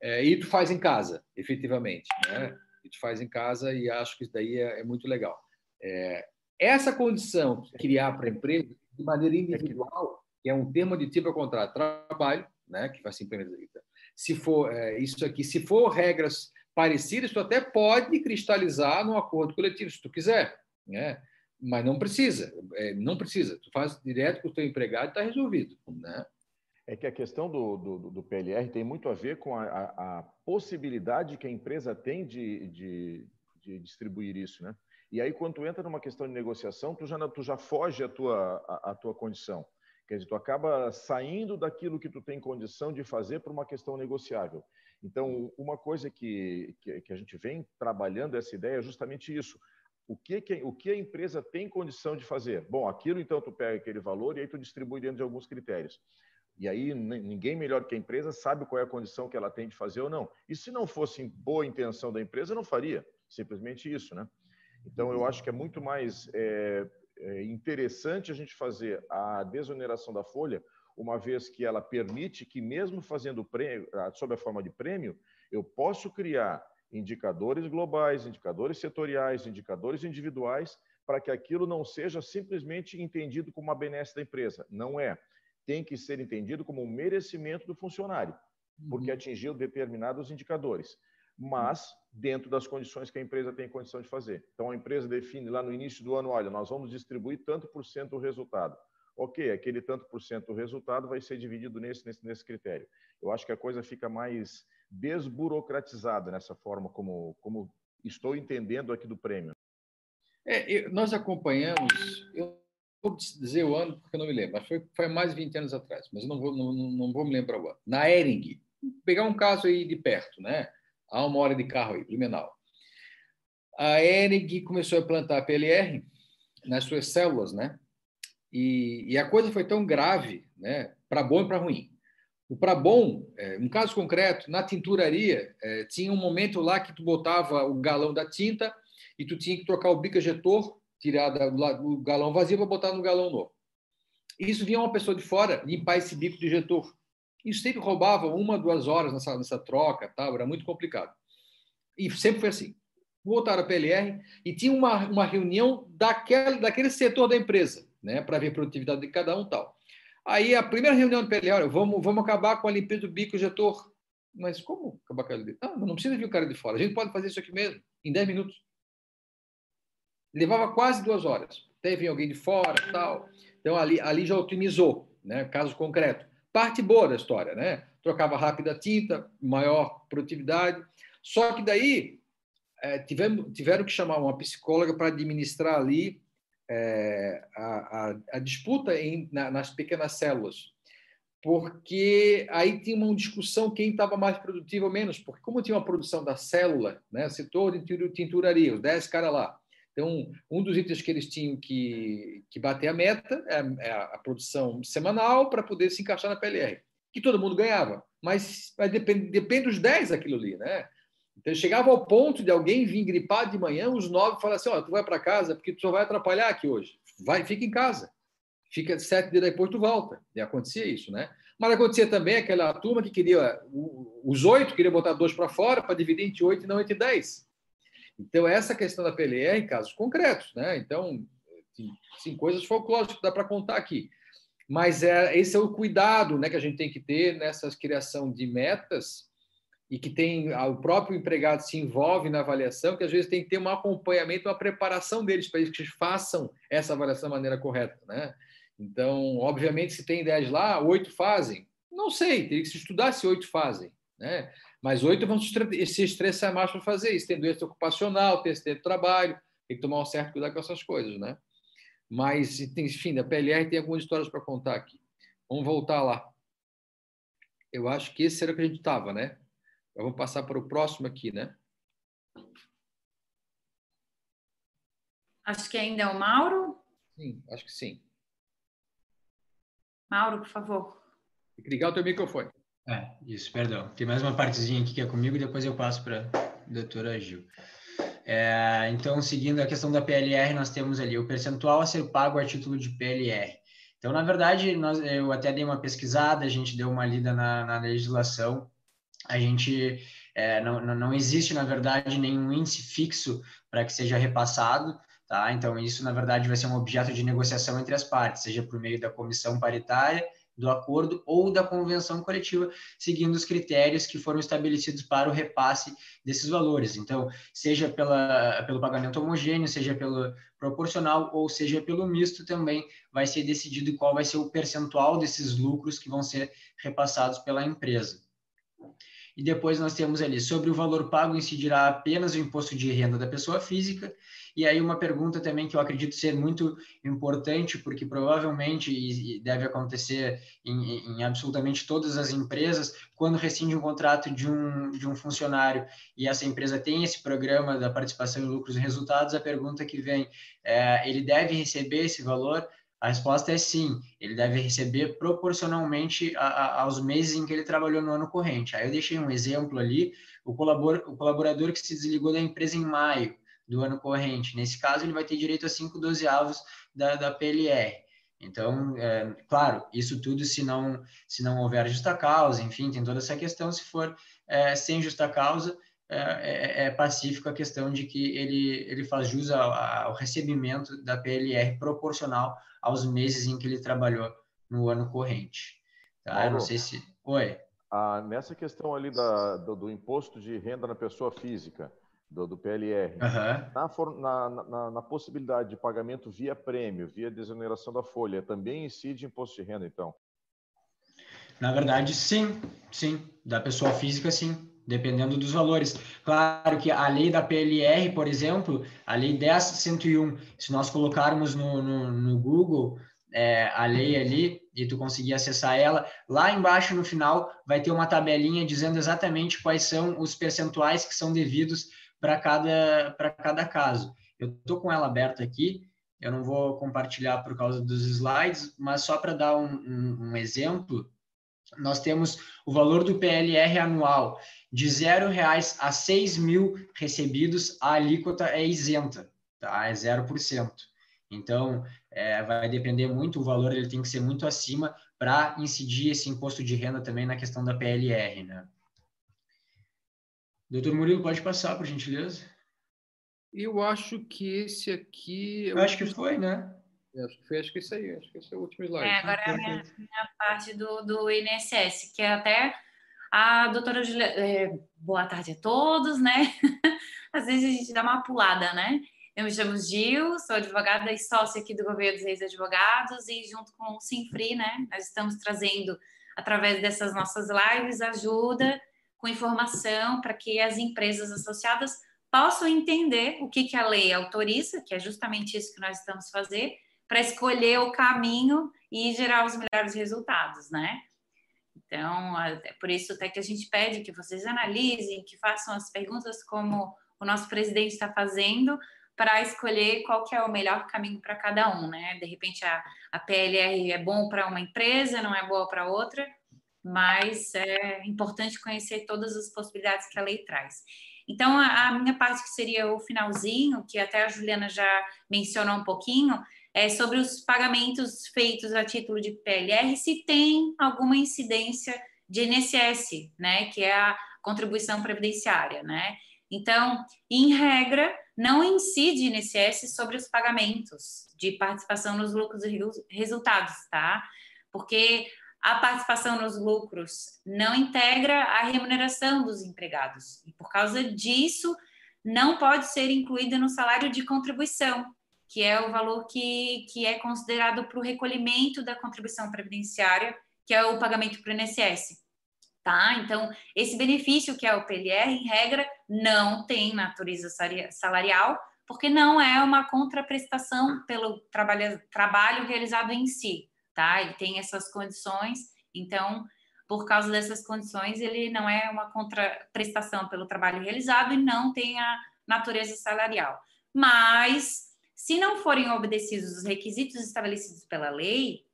É, e tu faz em casa, efetivamente, né? E tu faz em casa e acho que isso daí é, é muito legal. É, essa condição criar para a empresa de maneira individual, que é um termo aditivo ao contrato de trabalho, né, que vai se implementar. Se for é, isso aqui, se for regras parecidas, tu até pode cristalizar no acordo coletivo, se tu quiser, né? Mas não precisa, é, não precisa. Tu faz direto com o teu empregado e está resolvido, né? É que a questão do, do, do, PLR tem muito a ver com a, a, a possibilidade que a empresa tem de, de, de distribuir isso, né? E aí, quando tu entra numa questão de negociação, tu já, tu já foge a tua, a, a tua condição. Quer dizer, tu acaba saindo daquilo que tu tem condição de fazer para uma questão negociável. Então, uma coisa que, que, que, a gente vem trabalhando essa ideia é justamente isso. O que, que, o que a empresa tem condição de fazer? Bom, aquilo então tu pega aquele valor e aí tu distribui dentro de alguns critérios. E aí ninguém melhor que a empresa sabe qual é a condição que ela tem de fazer ou não. E se não fosse boa intenção da empresa, não faria. Simplesmente isso, né? Então, eu acho que é muito mais é, é interessante a gente fazer a desoneração da folha, uma vez que ela permite que, mesmo fazendo prêmio, sob a forma de prêmio, eu posso criar indicadores globais, indicadores setoriais, indicadores individuais, para que aquilo não seja simplesmente entendido como uma benesse da empresa. Não é. Tem que ser entendido como um merecimento do funcionário, porque uhum. atingiu determinados indicadores, mas dentro das condições que a empresa tem condição de fazer. Então, a empresa define lá no início do ano, olha, nós vamos distribuir tanto por cento do resultado. Ok, aquele tanto por cento do resultado vai ser dividido nesse, nesse, nesse critério. Eu acho que a coisa fica mais desburocratizada nessa forma como, como estou entendendo aqui do prêmio. É, nós acompanhamos, eu vou dizer o ano porque eu não me lembro, mas foi, foi mais de 20 anos atrás, mas eu não vou, não, não vou me lembrar o ano. Na Ering, pegar um caso aí de perto, né? Há uma hora de carro aí, Blumenau. A Ering começou a plantar PLR nas suas células, né? E, e a coisa foi tão grave, né? Para bom e para ruim. O para bom, é, um caso concreto, na tinturaria, é, tinha um momento lá que tu botava o galão da tinta e tu tinha que trocar o bico ejetor, tirar do galão vazio para botar no galão novo. Isso vinha uma pessoa de fora limpar esse bico de ejetor. Isso sempre roubava uma, duas horas nessa, nessa troca, tal, era muito complicado. E sempre foi assim. Voltaram a PLR e tinha uma, uma reunião daquele, daquele setor da empresa, né, para ver a produtividade de cada um tal. Aí a primeira reunião do PLR, vamos, vamos acabar com a limpeza do bico injetor. Mas como acabar com a limpeza? Não, não precisa vir o cara de fora. A gente pode fazer isso aqui mesmo, em 10 minutos. Levava quase duas horas. Teve alguém de fora tal. Então ali, ali já otimizou, né? caso concreto. Parte boa da história, né? Trocava rápido a tinta, maior produtividade. Só que daí é, tivemos, tiveram que chamar uma psicóloga para administrar ali é, a, a, a, disputa em, na, nas pequenas células, porque aí tinha uma discussão quem estava mais produtivo ou menos, porque como tinha uma produção da célula, né, setor de tinturaria, os 10 caras lá, então um dos itens que eles tinham que, que bater a meta é, é a produção semanal para poder se encaixar na PLR, que todo mundo ganhava, mas, mas depende, depende dos 10 aquilo ali, né? Então, chegava ao ponto de alguém vir gripado de manhã, os nove falaram assim: Ó, oh, tu vai para casa porque tu só vai atrapalhar aqui hoje. Vai, fica em casa. Fica sete dias depois, tu volta. E acontecia isso, né? Mas acontecia também aquela turma que queria, os oito queria botar dois para fora para dividir entre oito e não entre dez. Então, essa questão da PLR em casos concretos, né? Então, sim, coisas folclóricas que dá para contar aqui. Mas é, esse é o cuidado né, que a gente tem que ter nessa criação de metas e que tem o próprio empregado se envolve na avaliação, que às vezes tem que ter um acompanhamento, uma preparação deles para que eles façam essa avaliação da maneira correta, né? Então, obviamente, se tem 10 lá, oito fazem. Não sei, teria que se estudar se oito fazem, né? Mas oito vão se estressar mais para fazer isso. Tem doença ocupacional, tem esse do trabalho, tem que tomar um certo cuidado com essas coisas, né? Mas, enfim, a PLR tem algumas histórias para contar aqui. Vamos voltar lá. Eu acho que esse era o que a gente estava, né? Vamos passar para o próximo aqui, né? Acho que ainda é o Mauro. Sim, acho que sim. Mauro, por favor. Tem que ligar o teu microfone. É, isso, perdão. Tem mais uma partezinha aqui que é comigo e depois eu passo para a doutora Gil. É, então, seguindo a questão da PLR, nós temos ali o percentual a ser pago a título de PLR. Então, na verdade, nós, eu até dei uma pesquisada, a gente deu uma lida na, na legislação a gente é, não, não existe, na verdade, nenhum índice fixo para que seja repassado, tá? Então, isso, na verdade, vai ser um objeto de negociação entre as partes, seja por meio da comissão paritária, do acordo ou da convenção coletiva, seguindo os critérios que foram estabelecidos para o repasse desses valores. Então, seja pela, pelo pagamento homogêneo, seja pelo proporcional ou seja pelo misto, também vai ser decidido qual vai ser o percentual desses lucros que vão ser repassados pela empresa. E depois nós temos ali sobre o valor pago incidirá apenas o imposto de renda da pessoa física. E aí uma pergunta também que eu acredito ser muito importante, porque provavelmente deve acontecer em, em absolutamente todas as empresas, quando rescinde um contrato de um, de um funcionário e essa empresa tem esse programa da participação em lucros e resultados, a pergunta que vem é, ele deve receber esse valor? A resposta é sim, ele deve receber proporcionalmente a, a, aos meses em que ele trabalhou no ano corrente. Aí eu deixei um exemplo ali, o, colabor, o colaborador que se desligou da empresa em maio, do ano corrente. Nesse caso, ele vai ter direito a 5 dozeavos da, da PLR. Então, é, claro, isso tudo se não, se não houver justa causa, enfim, tem toda essa questão. Se for é, sem justa causa, é, é, é, pacífico a questão de que ele, ele faz jus ao, ao, recebimento da PLR proporcional aos meses em que ele trabalhou no ano corrente. Tá? Eu não sei se. Oi. Ah, nessa questão ali da, do, do, imposto de renda na pessoa física, do, do PLR, uhum. na, na, na, possibilidade de pagamento via prêmio, via desoneração da folha, também incide imposto de renda, então? Na verdade, sim, sim. Da pessoa física, sim dependendo dos valores. Claro que a lei da PLR, por exemplo, a lei 10.101, se nós colocarmos no, no, no Google é, a lei ali e tu conseguir acessar ela, lá embaixo no final vai ter uma tabelinha dizendo exatamente quais são os percentuais que são devidos para cada, cada caso. Eu estou com ela aberta aqui, eu não vou compartilhar por causa dos slides, mas só para dar um, um, um exemplo, nós temos o valor do PLR anual de zero reais a seis mil recebidos, a alíquota é isenta, tá? É 0%. Então, é, vai depender muito, o valor ele tem que ser muito acima para incidir esse imposto de renda também na questão da PLR, né? Doutor Murilo, pode passar, por gentileza? Eu acho que esse aqui... Eu acho que foi, né? Acho que foi, acho que isso aí, acho que esse é o último slide. É, agora é a minha, minha parte do, do INSS, que é até a doutora Julia. É, boa tarde a todos, né? Às vezes a gente dá uma pulada, né? Eu me chamo Gil, sou advogada e sócia aqui do Governo dos Reis Advogados e junto com o Sinfri, né? Nós estamos trazendo, através dessas nossas lives, ajuda com informação para que as empresas associadas possam entender o que, que a lei autoriza, que é justamente isso que nós estamos fazendo, para escolher o caminho e gerar os melhores resultados, né? Então, é por isso até que a gente pede que vocês analisem, que façam as perguntas como o nosso presidente está fazendo, para escolher qual que é o melhor caminho para cada um, né? De repente a, a PLR é bom para uma empresa, não é boa para outra, mas é importante conhecer todas as possibilidades que a lei traz. Então, a, a minha parte que seria o finalzinho, que até a Juliana já mencionou um pouquinho, é, sobre os pagamentos feitos a título de PLR, se tem alguma incidência de INSS, né, que é a contribuição previdenciária, né? Então, em regra, não incide INSS sobre os pagamentos de participação nos lucros e resultados, tá? Porque a participação nos lucros não integra a remuneração dos empregados e por causa disso não pode ser incluída no salário de contribuição, que é o valor que, que é considerado para o recolhimento da contribuição previdenciária, que é o pagamento para o INSS. Tá? Então, esse benefício que é o PLR, em regra, não tem natureza salarial, porque não é uma contraprestação pelo trabalho, trabalho realizado em si, tá? Ele tem essas condições, então, por causa dessas condições, ele não é uma contraprestação pelo trabalho realizado e não tem a natureza salarial. Mas se não forem obedecidos os requisitos estabelecidos pela lei,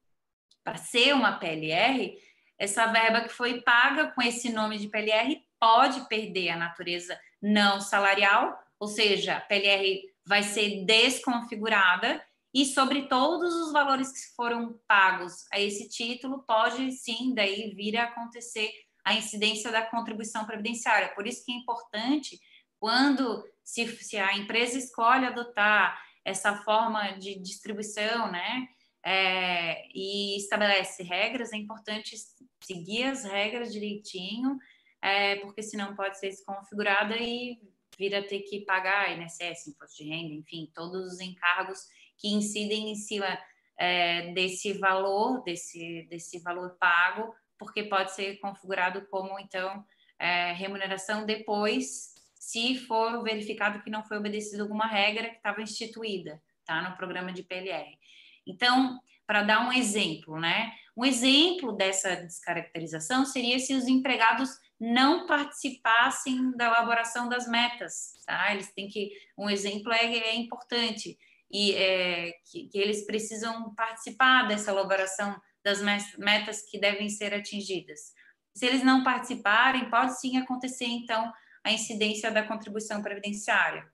para ser uma PLR, essa verba que foi paga com esse nome de PLR pode perder a natureza não salarial, ou seja, a PLR vai ser desconfigurada e sobre todos os valores que foram pagos a esse título, pode sim daí vir a acontecer a incidência da contribuição previdenciária. Por isso que é importante, quando se, se a empresa escolhe adotar essa forma de distribuição, né? É, e estabelece regras, é importante seguir as regras direitinho, é, porque senão pode ser desconfigurada e vir a ter que pagar INSS, imposto de renda, enfim, todos os encargos que incidem em cima é, desse valor, desse, desse valor pago, porque pode ser configurado como, então, é, remuneração depois se for verificado que não foi obedecida alguma regra que estava instituída, tá, no programa de PLR. Então, para dar um exemplo, né? Um exemplo dessa descaracterização seria se os empregados não participassem da elaboração das metas, tá? Eles têm que, um exemplo é, é importante e é, que, que eles precisam participar dessa elaboração das metas que devem ser atingidas. Se eles não participarem, pode sim acontecer então a incidência da contribuição previdenciária.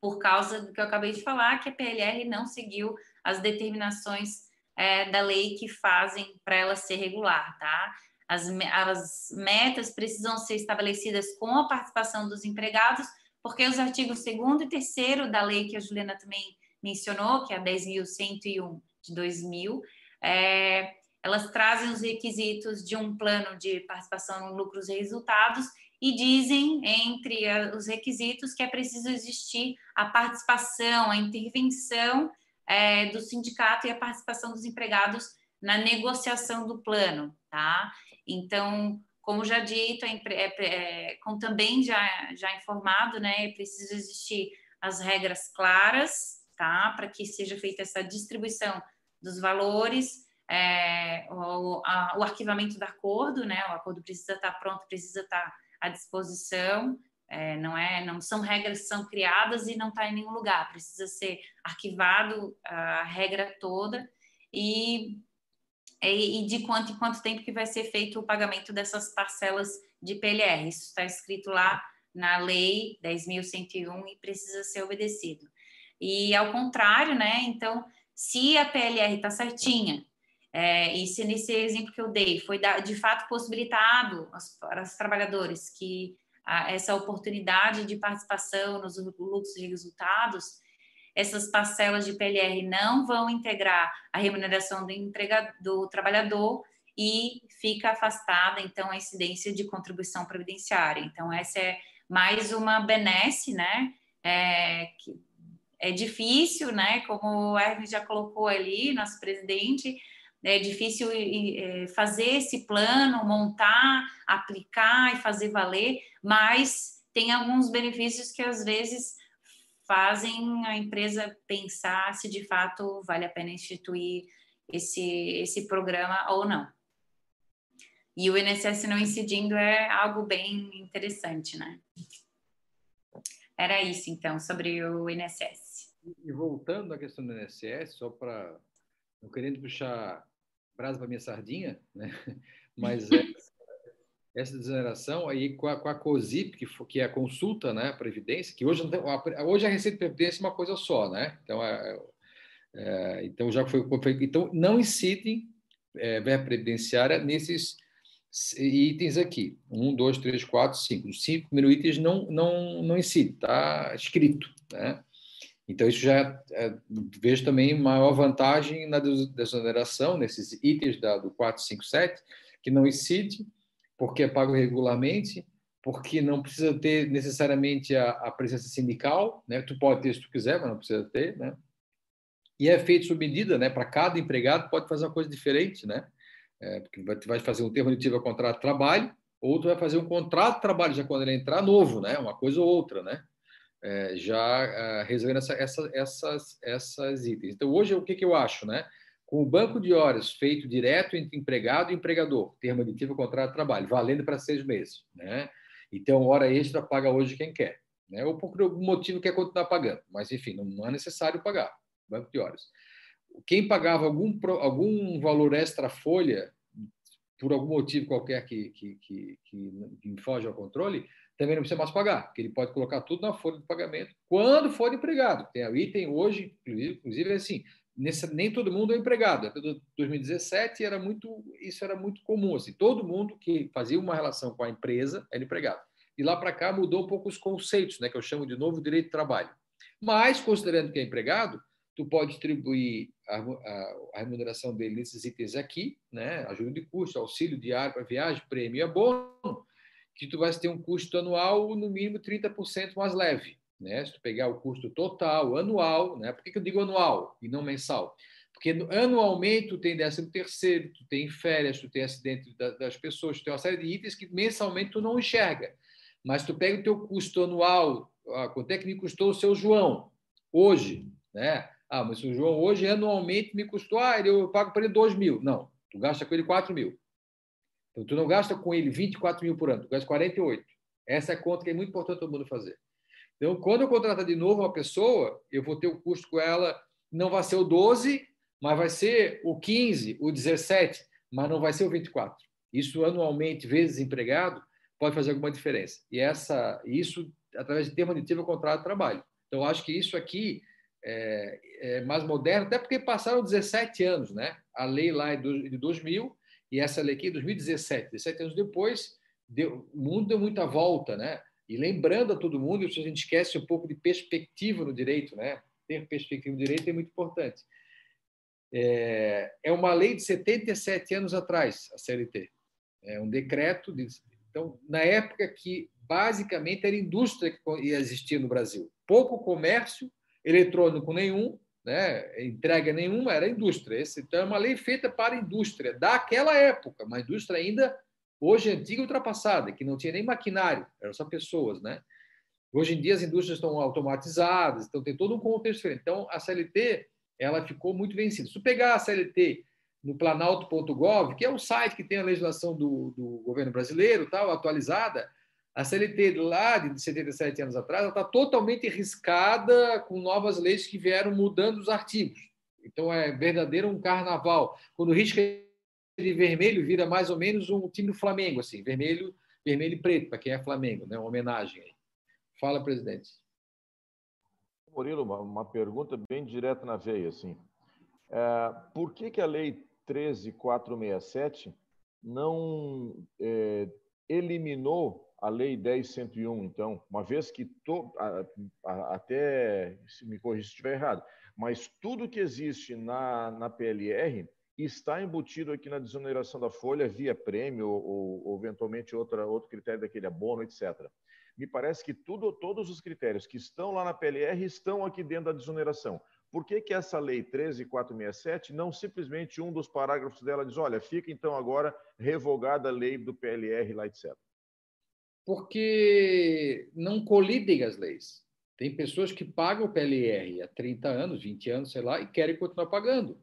por causa do que eu acabei de falar, que a PLR não seguiu as determinações é, da lei que fazem para ela ser regular, tá? As, as metas precisam ser estabelecidas com a participação dos empregados, porque os artigos 2 e 3 da lei que a Juliana também mencionou, que é a 10.101 de 2000, é, elas trazem os requisitos de um plano de participação no lucros e resultados e dizem, entre os requisitos, que é preciso existir a participação, a intervenção é, do sindicato e a participação dos empregados na negociação do plano, tá? Então, como já dito, é, é, como também já, já informado, né, é preciso existir as regras claras, tá? Para que seja feita essa distribuição dos valores é, o, a, o, arquivamento do acordo, né? O acordo precisa estar pronto, precisa estar à disposição. É, não é, não são regras que são criadas e não está em nenhum lugar. Precisa ser arquivado a regra toda e, e de quanto em quanto tempo que vai ser feito o pagamento dessas parcelas de PLR. Isso está escrito lá na lei 10.101 e precisa ser obedecido. E ao contrário, né? Então, se a PLR está certinha, é, e se nesse exemplo que eu dei foi de fato possibilitado aos, aos trabalhadores que a, essa oportunidade de participação nos lucros e resultados, essas parcelas de PLR não vão integrar a remuneração do, emprega, do trabalhador e fica afastada, então, a incidência de contribuição previdenciária. Então, essa é mais uma benesse, né? É, que é difícil, né? Como o Hermes já colocou ali, nosso presidente, é difícil é, fazer esse plano, montar, aplicar e fazer valer, mas tem alguns benefícios que às vezes fazem a empresa pensar se de fato vale a pena instituir esse, esse programa ou não. E o INSS não incidindo é algo bem interessante, né? Era isso, então, sobre o INSS. E voltando à questão do INSS, só para não querendo puxar brasa para minha sardinha, né? mas essa, essa desoneração aí com a, com a COSIP, que, que é a consulta, né, Previdência, que hoje, tem, hoje a Receita de Previdência é uma coisa só, né? Então, é, é, então já foi então não incidem é, verba previdenciária nesses itens aqui, um, dois, três, quatro, cinco. Os cinco primeiros itens não não não incidem, está escrito, né? Então, isso já é, vejo também maior vantagem na desoneração, nesses itens da, do 457, que não incide, porque é pago regularmente, porque não precisa ter necessariamente a, a, presença sindical, né? Tu pode ter se tu quiser, mas não precisa ter, né? E é feito sob medida, né? Para cada empregado pode fazer uma coisa diferente, né? É, porque tu vai fazer um termo aditivo a contrato de trabalho, ou tu vai fazer um contrato de trabalho já quando ele entrar novo, né? Uma coisa ou outra, né? É, já é, resolvendo essa, essa, essas, essas itens. Então, hoje, o que, que eu acho? Né? Com o banco de horas feito direto entre empregado e empregador, termo aditivo contrato de trabalho, valendo para seis meses. Né? Então, hora extra paga hoje quem quer. Né? Ou por algum motivo quer continuar pagando, mas, enfim, não, não é necessário pagar banco de horas. Quem pagava algum, algum valor extra folha, por algum motivo qualquer que, que, que, que foge ao controle, também não precisa mais pagar, porque ele pode colocar tudo na folha de pagamento quando for empregado. Tem o item hoje, inclusive, é assim, nesse, nem todo mundo é empregado. Até 2017 era muito, isso era muito comum. Assim, todo mundo que fazia uma relação com a empresa era empregado. E lá para cá mudou um pouco os conceitos, né, que eu chamo de novo direito de trabalho. Mas, considerando que é empregado, tu pode distribuir a, a, a remuneração dele nesses itens aqui, né, ajuda de custo, auxílio diário para viagem, prêmio e abono, que tu vai ter um custo anual no mínimo 30% mais leve. Né? Se tu pegar o custo total anual, né? por que, que eu digo anual e não mensal? Porque anualmente tu tem décimo terceiro, tu tem férias, tu tem acidente das pessoas, tu tem uma série de itens que mensalmente tu não enxerga. Mas tu pega o teu custo anual, ah, quanto é que me custou o seu João hoje? Né? Ah, mas o João hoje anualmente me custou, ah, eu pago para ele 2 mil. Não, tu gasta com ele 4 mil. Então, tu não gasta com ele 24 mil por ano, tu gasta 48. Essa é a conta que é muito importante todo mundo fazer. Então, quando eu contratar de novo uma pessoa, eu vou ter o custo com ela, não vai ser o 12, mas vai ser o 15, o 17, mas não vai ser o 24. Isso anualmente, vezes empregado, pode fazer alguma diferença. E essa, isso através de termo contrato de trabalho. Então, acho que isso aqui é, é, mais moderno, até porque passaram 17 anos, né? A lei lá é de 2000 e essa lei aqui é 2017. 17 anos depois, deu, o mundo deu muita volta, né? E lembrando a todo mundo, a gente esquece um pouco de perspectiva no direito, né? Ter perspectiva no direito é muito importante. É, é uma lei de 77 anos atrás, a CLT. É um decreto. De, então, na época que basicamente era indústria que ia existir no Brasil, pouco comércio eletrônico nenhum, né? entrega nenhuma, era indústria. Esse, então, é uma lei feita para a indústria daquela época, uma indústria ainda hoje antiga e ultrapassada, que não tinha nem maquinário, eram só pessoas. Né? Hoje em dia as indústrias estão automatizadas, então tem todo um contexto diferente. Então, a CLT ela ficou muito vencida. Se pegar a CLT no planalto.gov, que é o site que tem a legislação do, do governo brasileiro, tal, atualizada, a CLT lá de 77 anos atrás está totalmente riscada com novas leis que vieram mudando os artigos. Então é verdadeiro um carnaval. Quando risca de vermelho vira mais ou menos um time do Flamengo, assim, vermelho, vermelho e preto para quem é Flamengo, né? Uma homenagem. Aí. Fala, presidente. Murilo, uma, uma pergunta bem direta na veia, assim. É, por que que a lei 13467 não é, eliminou a Lei 10.101, então, uma vez que to, a, a, até se me corrija se estiver errado, mas tudo que existe na, na PLR está embutido aqui na desoneração da folha via prêmio ou, ou eventualmente outra, outro critério daquele abono, etc. Me parece que tudo, todos os critérios que estão lá na PLR estão aqui dentro da desoneração. Por que, que essa lei 13467 não simplesmente um dos parágrafos dela diz, olha, fica então agora revogada a lei do PLR lá, etc porque não colidem as leis. Tem pessoas que pagam o PLR há 30 anos, 20 anos, sei lá, e querem continuar pagando.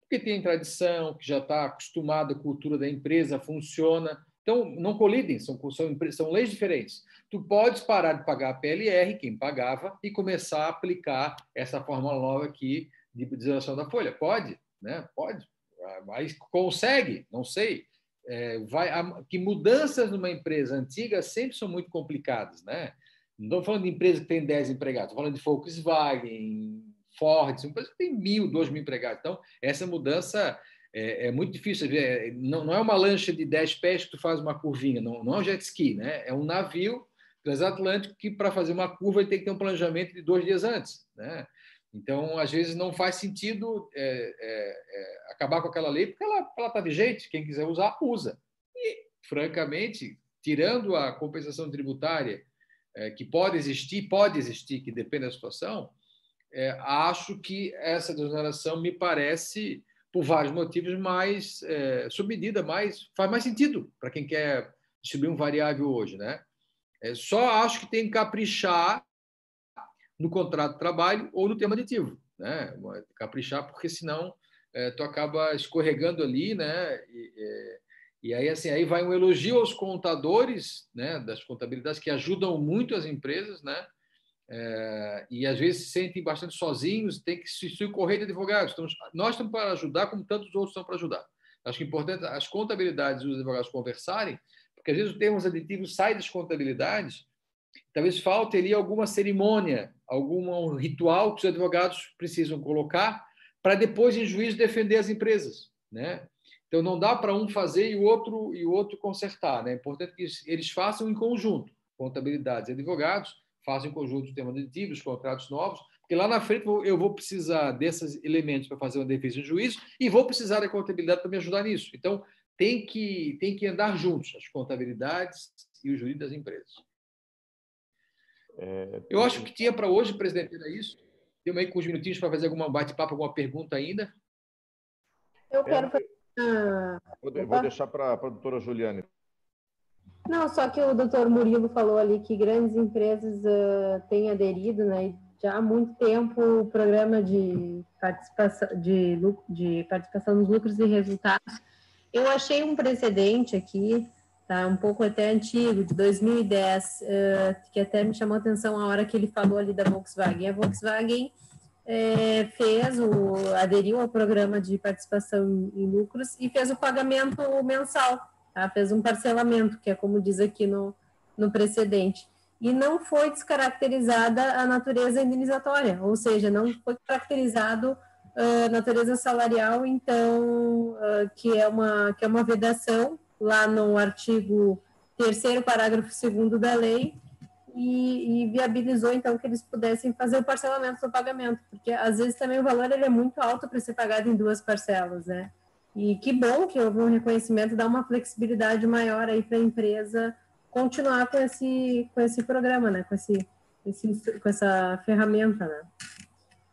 Porque tem tradição, que já está acostumada a cultura da empresa, funciona. Então, não colidem, são, são, são leis diferentes. Tu podes parar de pagar a PLR, quem pagava, e começar a aplicar essa fórmula nova aqui de desoneração da folha. Pode, né? Pode. Mas consegue, não sei é, vai, a, que mudanças numa empresa antiga sempre são muito complicadas, né? Não estou falando de empresa que tem 10 empregados, estou falando de Volkswagen, Ford, são empresas que tem mil, dois mil empregados. Então, essa mudança é, é muito difícil. É, não, não, é uma lancha de 10 pés que tu faz uma curvinha, não, não é um jet ski, né? É um navio transatlântico que, para fazer uma curva, ele tem que ter um planejamento de dois dias antes, né? Então, às vezes, não faz sentido é, é, é, acabar com aquela lei, porque ela está vigente, quem quiser usar, usa. E, francamente, tirando a compensação tributária, é, que pode existir, pode existir, que depende da situação, é, acho que essa desoneração me parece, por vários motivos, mais é, sob medida, mais, faz mais sentido para quem quer distribuir um variável hoje. Né? só acho que tem que caprichar no contrato de trabalho ou no tema aditivo, né? Caprichar, porque senão é, tu acaba escorregando ali, né? E, é, e, aí assim, aí vai um elogio aos contadores, né? Das contabilidades que ajudam muito as empresas, né? É, e às vezes se sentem bastante sozinhos, tem que se socorrer de advogados. Então, nós estamos para ajudar, como tantos outros estão para ajudar. Acho que é importante as contabilidades e os advogados conversarem, porque às vezes o termo aditivo sai das contabilidades talvez falte ali alguma cerimônia, algum ritual que os advogados precisam colocar para depois em juízo defender as empresas, né? Então não dá para um fazer e o outro e o outro consertar, né? É importante que eles façam em conjunto, contabilidades e advogados façam em conjunto os temas aditivos, contratos novos, porque lá na frente eu vou precisar desses elementos para fazer uma defesa em juízo e vou precisar da contabilidade para me ajudar nisso. Então tem que tem que andar juntos as contabilidades e os jurídicos das empresas. É, eu acho que tinha para hoje, presidente, era isso. Temos aí com os minutinhos para fazer alguma bate-papo, alguma pergunta ainda. Eu quero fazer. Vou, vou deixar para a doutora Juliane. Não, só que o doutor Murilo falou ali que grandes empresas uh, têm aderido, né? Já há muito tempo o programa de participação, de, de participação nos lucros e resultados. Eu achei um precedente aqui tá? Um pouco até antigo, de 2010, uh, que até me chamou a atenção a hora que ele falou ali da Volkswagen. A Volkswagen é, fez o aderiu ao programa de participação em lucros e fez o pagamento mensal, tá? Fez um parcelamento, que é como diz aqui no no precedente. e não foi descaracterizada a natureza indenizatória, ou seja, não foi caracterizado a natureza salarial, então, uh, que, é uma, que é uma vedação lá no artigo 3 parágrafo 2 da lei, e, e, viabilizou então que eles pudessem fazer o parcelamento do pagamento, porque às vezes também o valor ele é muito alto para ser pagado em duas parcelas, né? E que bom que houve um reconhecimento, dá uma flexibilidade maior aí para a empresa continuar com esse com esse programa, né? Com esse, esse com essa ferramenta, né?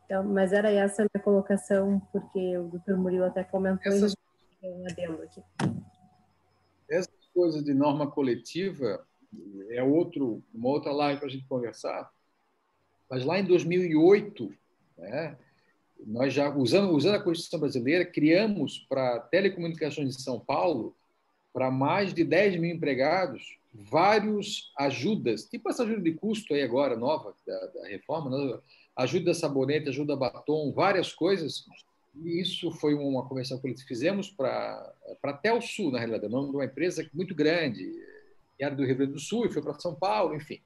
Então, mas era essa a minha colocação, porque o Dr. Murilo até comentou Essas... um adendo aqui. Essas coisas de norma coletiva é outro, uma outra live para a gente conversar. Mas lá em 2008, né, nós já, usando, usando a Constituição Brasileira, criamos para telecomunicações de São Paulo, para mais de 10 mil empregados, vários ajudas, tipo essa ajuda de custo aí agora, nova, da, da reforma, né? ajuda sabonete, ajuda batom, várias coisas. Isso foi uma convenção que fizemos para a Telsul, na realidade, nome de uma empresa muito grande, que era do Rio Grande do Sul e foi para São Paulo, enfim.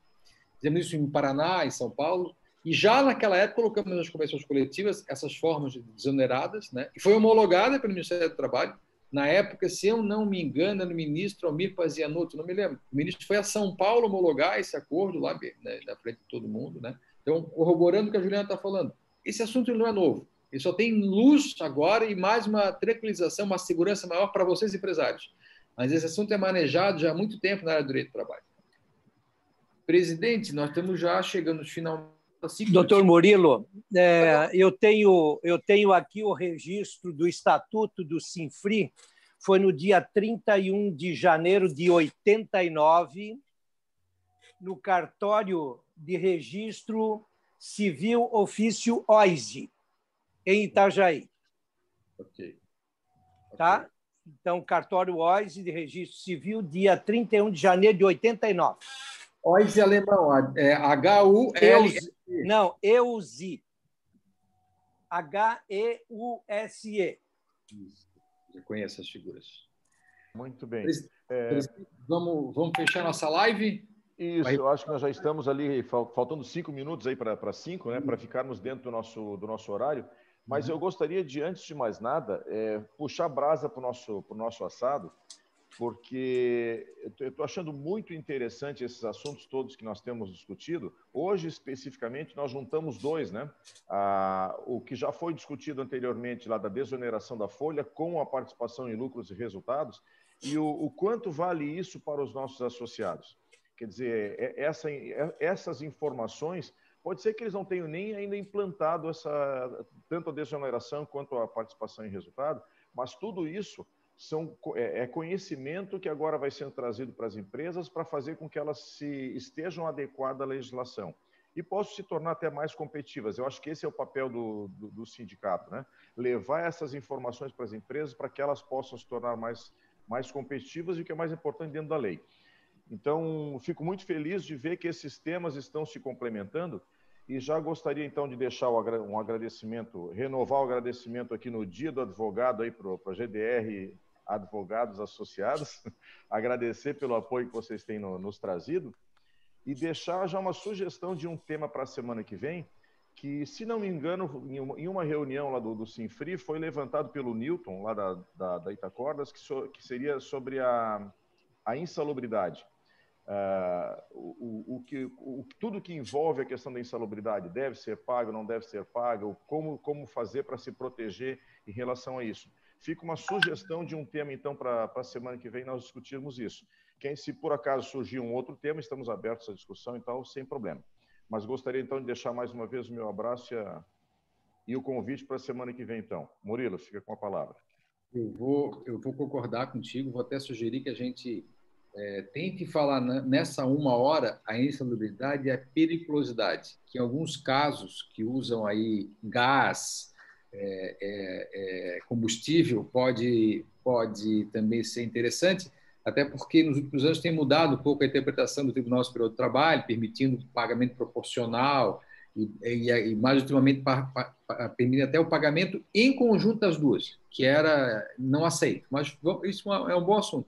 Fizemos isso em Paraná, em São Paulo, e já naquela época colocamos nas convenções coletivas essas formas de desoneradas, né? e foi homologada pelo Ministério do Trabalho. Na época, se eu não me engano, no ministro Almir Pazianotto, não me lembro, o ministro foi a São Paulo homologar esse acordo lá né, na frente de todo mundo. Né? Então, corroborando o que a Juliana está falando, esse assunto não é novo. Ele só tem luz agora e mais uma tranquilização, uma segurança maior para vocês, empresários. Mas esse assunto é manejado já há muito tempo na área do direito do trabalho. Presidente, nós estamos já chegando no final. Doutor Murilo, é, eu, tenho, eu tenho aqui o registro do Estatuto do Sinfri, foi no dia 31 de janeiro de 89, no cartório de registro civil ofício OISE, em Itajaí. Ok. Tá? Então, cartório OISE de registro civil, dia 31 de janeiro de 89. OISE alemão, é H-U-L... Não, EUSI. H-E-U-S-E. Isso, eu conheço as figuras. Muito bem. É... Vamos, vamos fechar nossa live? Isso, Vai... eu acho que nós já estamos ali, faltando cinco minutos aí para cinco, né, para ficarmos dentro do nosso, do nosso horário. Mas uhum. eu gostaria de, antes de mais nada, é, puxar brasa para o nosso, nosso assado, porque eu estou achando muito interessante esses assuntos todos que nós temos discutido. Hoje, especificamente, nós juntamos dois, né? Ah, o que já foi discutido anteriormente lá da desoneração da folha com a participação em lucros e resultados e o, o quanto vale isso para os nossos associados. Quer dizer, é, essa, é, essas informações Pode ser que eles não tenham nem ainda implantado essa tanto a desoneração quanto a participação em resultado, mas tudo isso são, é, é conhecimento que agora vai sendo trazido para as empresas para fazer com que elas se estejam adequadas à legislação e possam se tornar até mais competitivas. Eu acho que esse é o papel do, do, do sindicato, né? Levar essas informações para as empresas para que elas possam se tornar mais, mais competitivas e o que é mais importante dentro da lei. Então, fico muito feliz de ver que esses temas estão se complementando e já gostaria então de deixar um agradecimento, renovar o agradecimento aqui no Dia do Advogado aí para a GDR Advogados Associados, agradecer pelo apoio que vocês têm no, nos trazido e deixar já uma sugestão de um tema para a semana que vem, que, se não me engano, em uma reunião lá do, do Sinfri, foi levantado pelo Newton, lá da, da, da Itacordas, que, so, que seria sobre a, a insalubridade. Uh, o, o, que, o, tudo que envolve a questão da insalubridade deve ser pago, não deve ser pago, como, como fazer para se proteger em relação a isso. Fica uma sugestão de um tema, então, para a semana que vem nós discutirmos isso. Quem, se por acaso surgir um outro tema, estamos abertos à discussão, então, sem problema. Mas gostaria, então, de deixar mais uma vez o meu abraço e, a, e o convite para a semana que vem, então. Murilo, fica com a palavra. Eu vou, eu vou concordar contigo, vou até sugerir que a gente é, tente falar nessa uma hora a insalubridade e a periculosidade, que em alguns casos que usam aí gás, é, é, é, combustível, pode, pode também ser interessante, até porque nos últimos anos tem mudado um pouco a interpretação do Tribunal Superior do Trabalho, permitindo pagamento proporcional e, e, e mais ultimamente permite até o pagamento em conjunto das duas, que era não aceito. Mas isso é um bom assunto.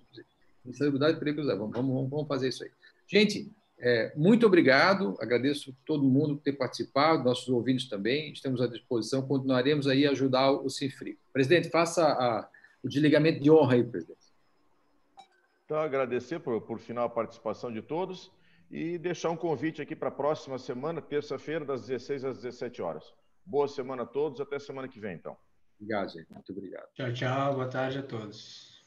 Insalubridade e periculosidade. Vamos, vamos, vamos fazer isso aí. Gente, É, muito obrigado, agradeço todo mundo por ter participado, nossos ouvintes também, estamos à disposição, continuaremos aí a ajudar o Sinfri. Presidente, faça a, o desligamento de honra aí, presidente. Então, agradecer por, por final a participação de todos e deixar um convite aqui para a próxima semana, terça-feira, das 16 às 17 horas. Boa semana a todos, até semana que vem, então. Obrigado, gente. Muito obrigado. Tchau, tchau. Boa tarde a todos.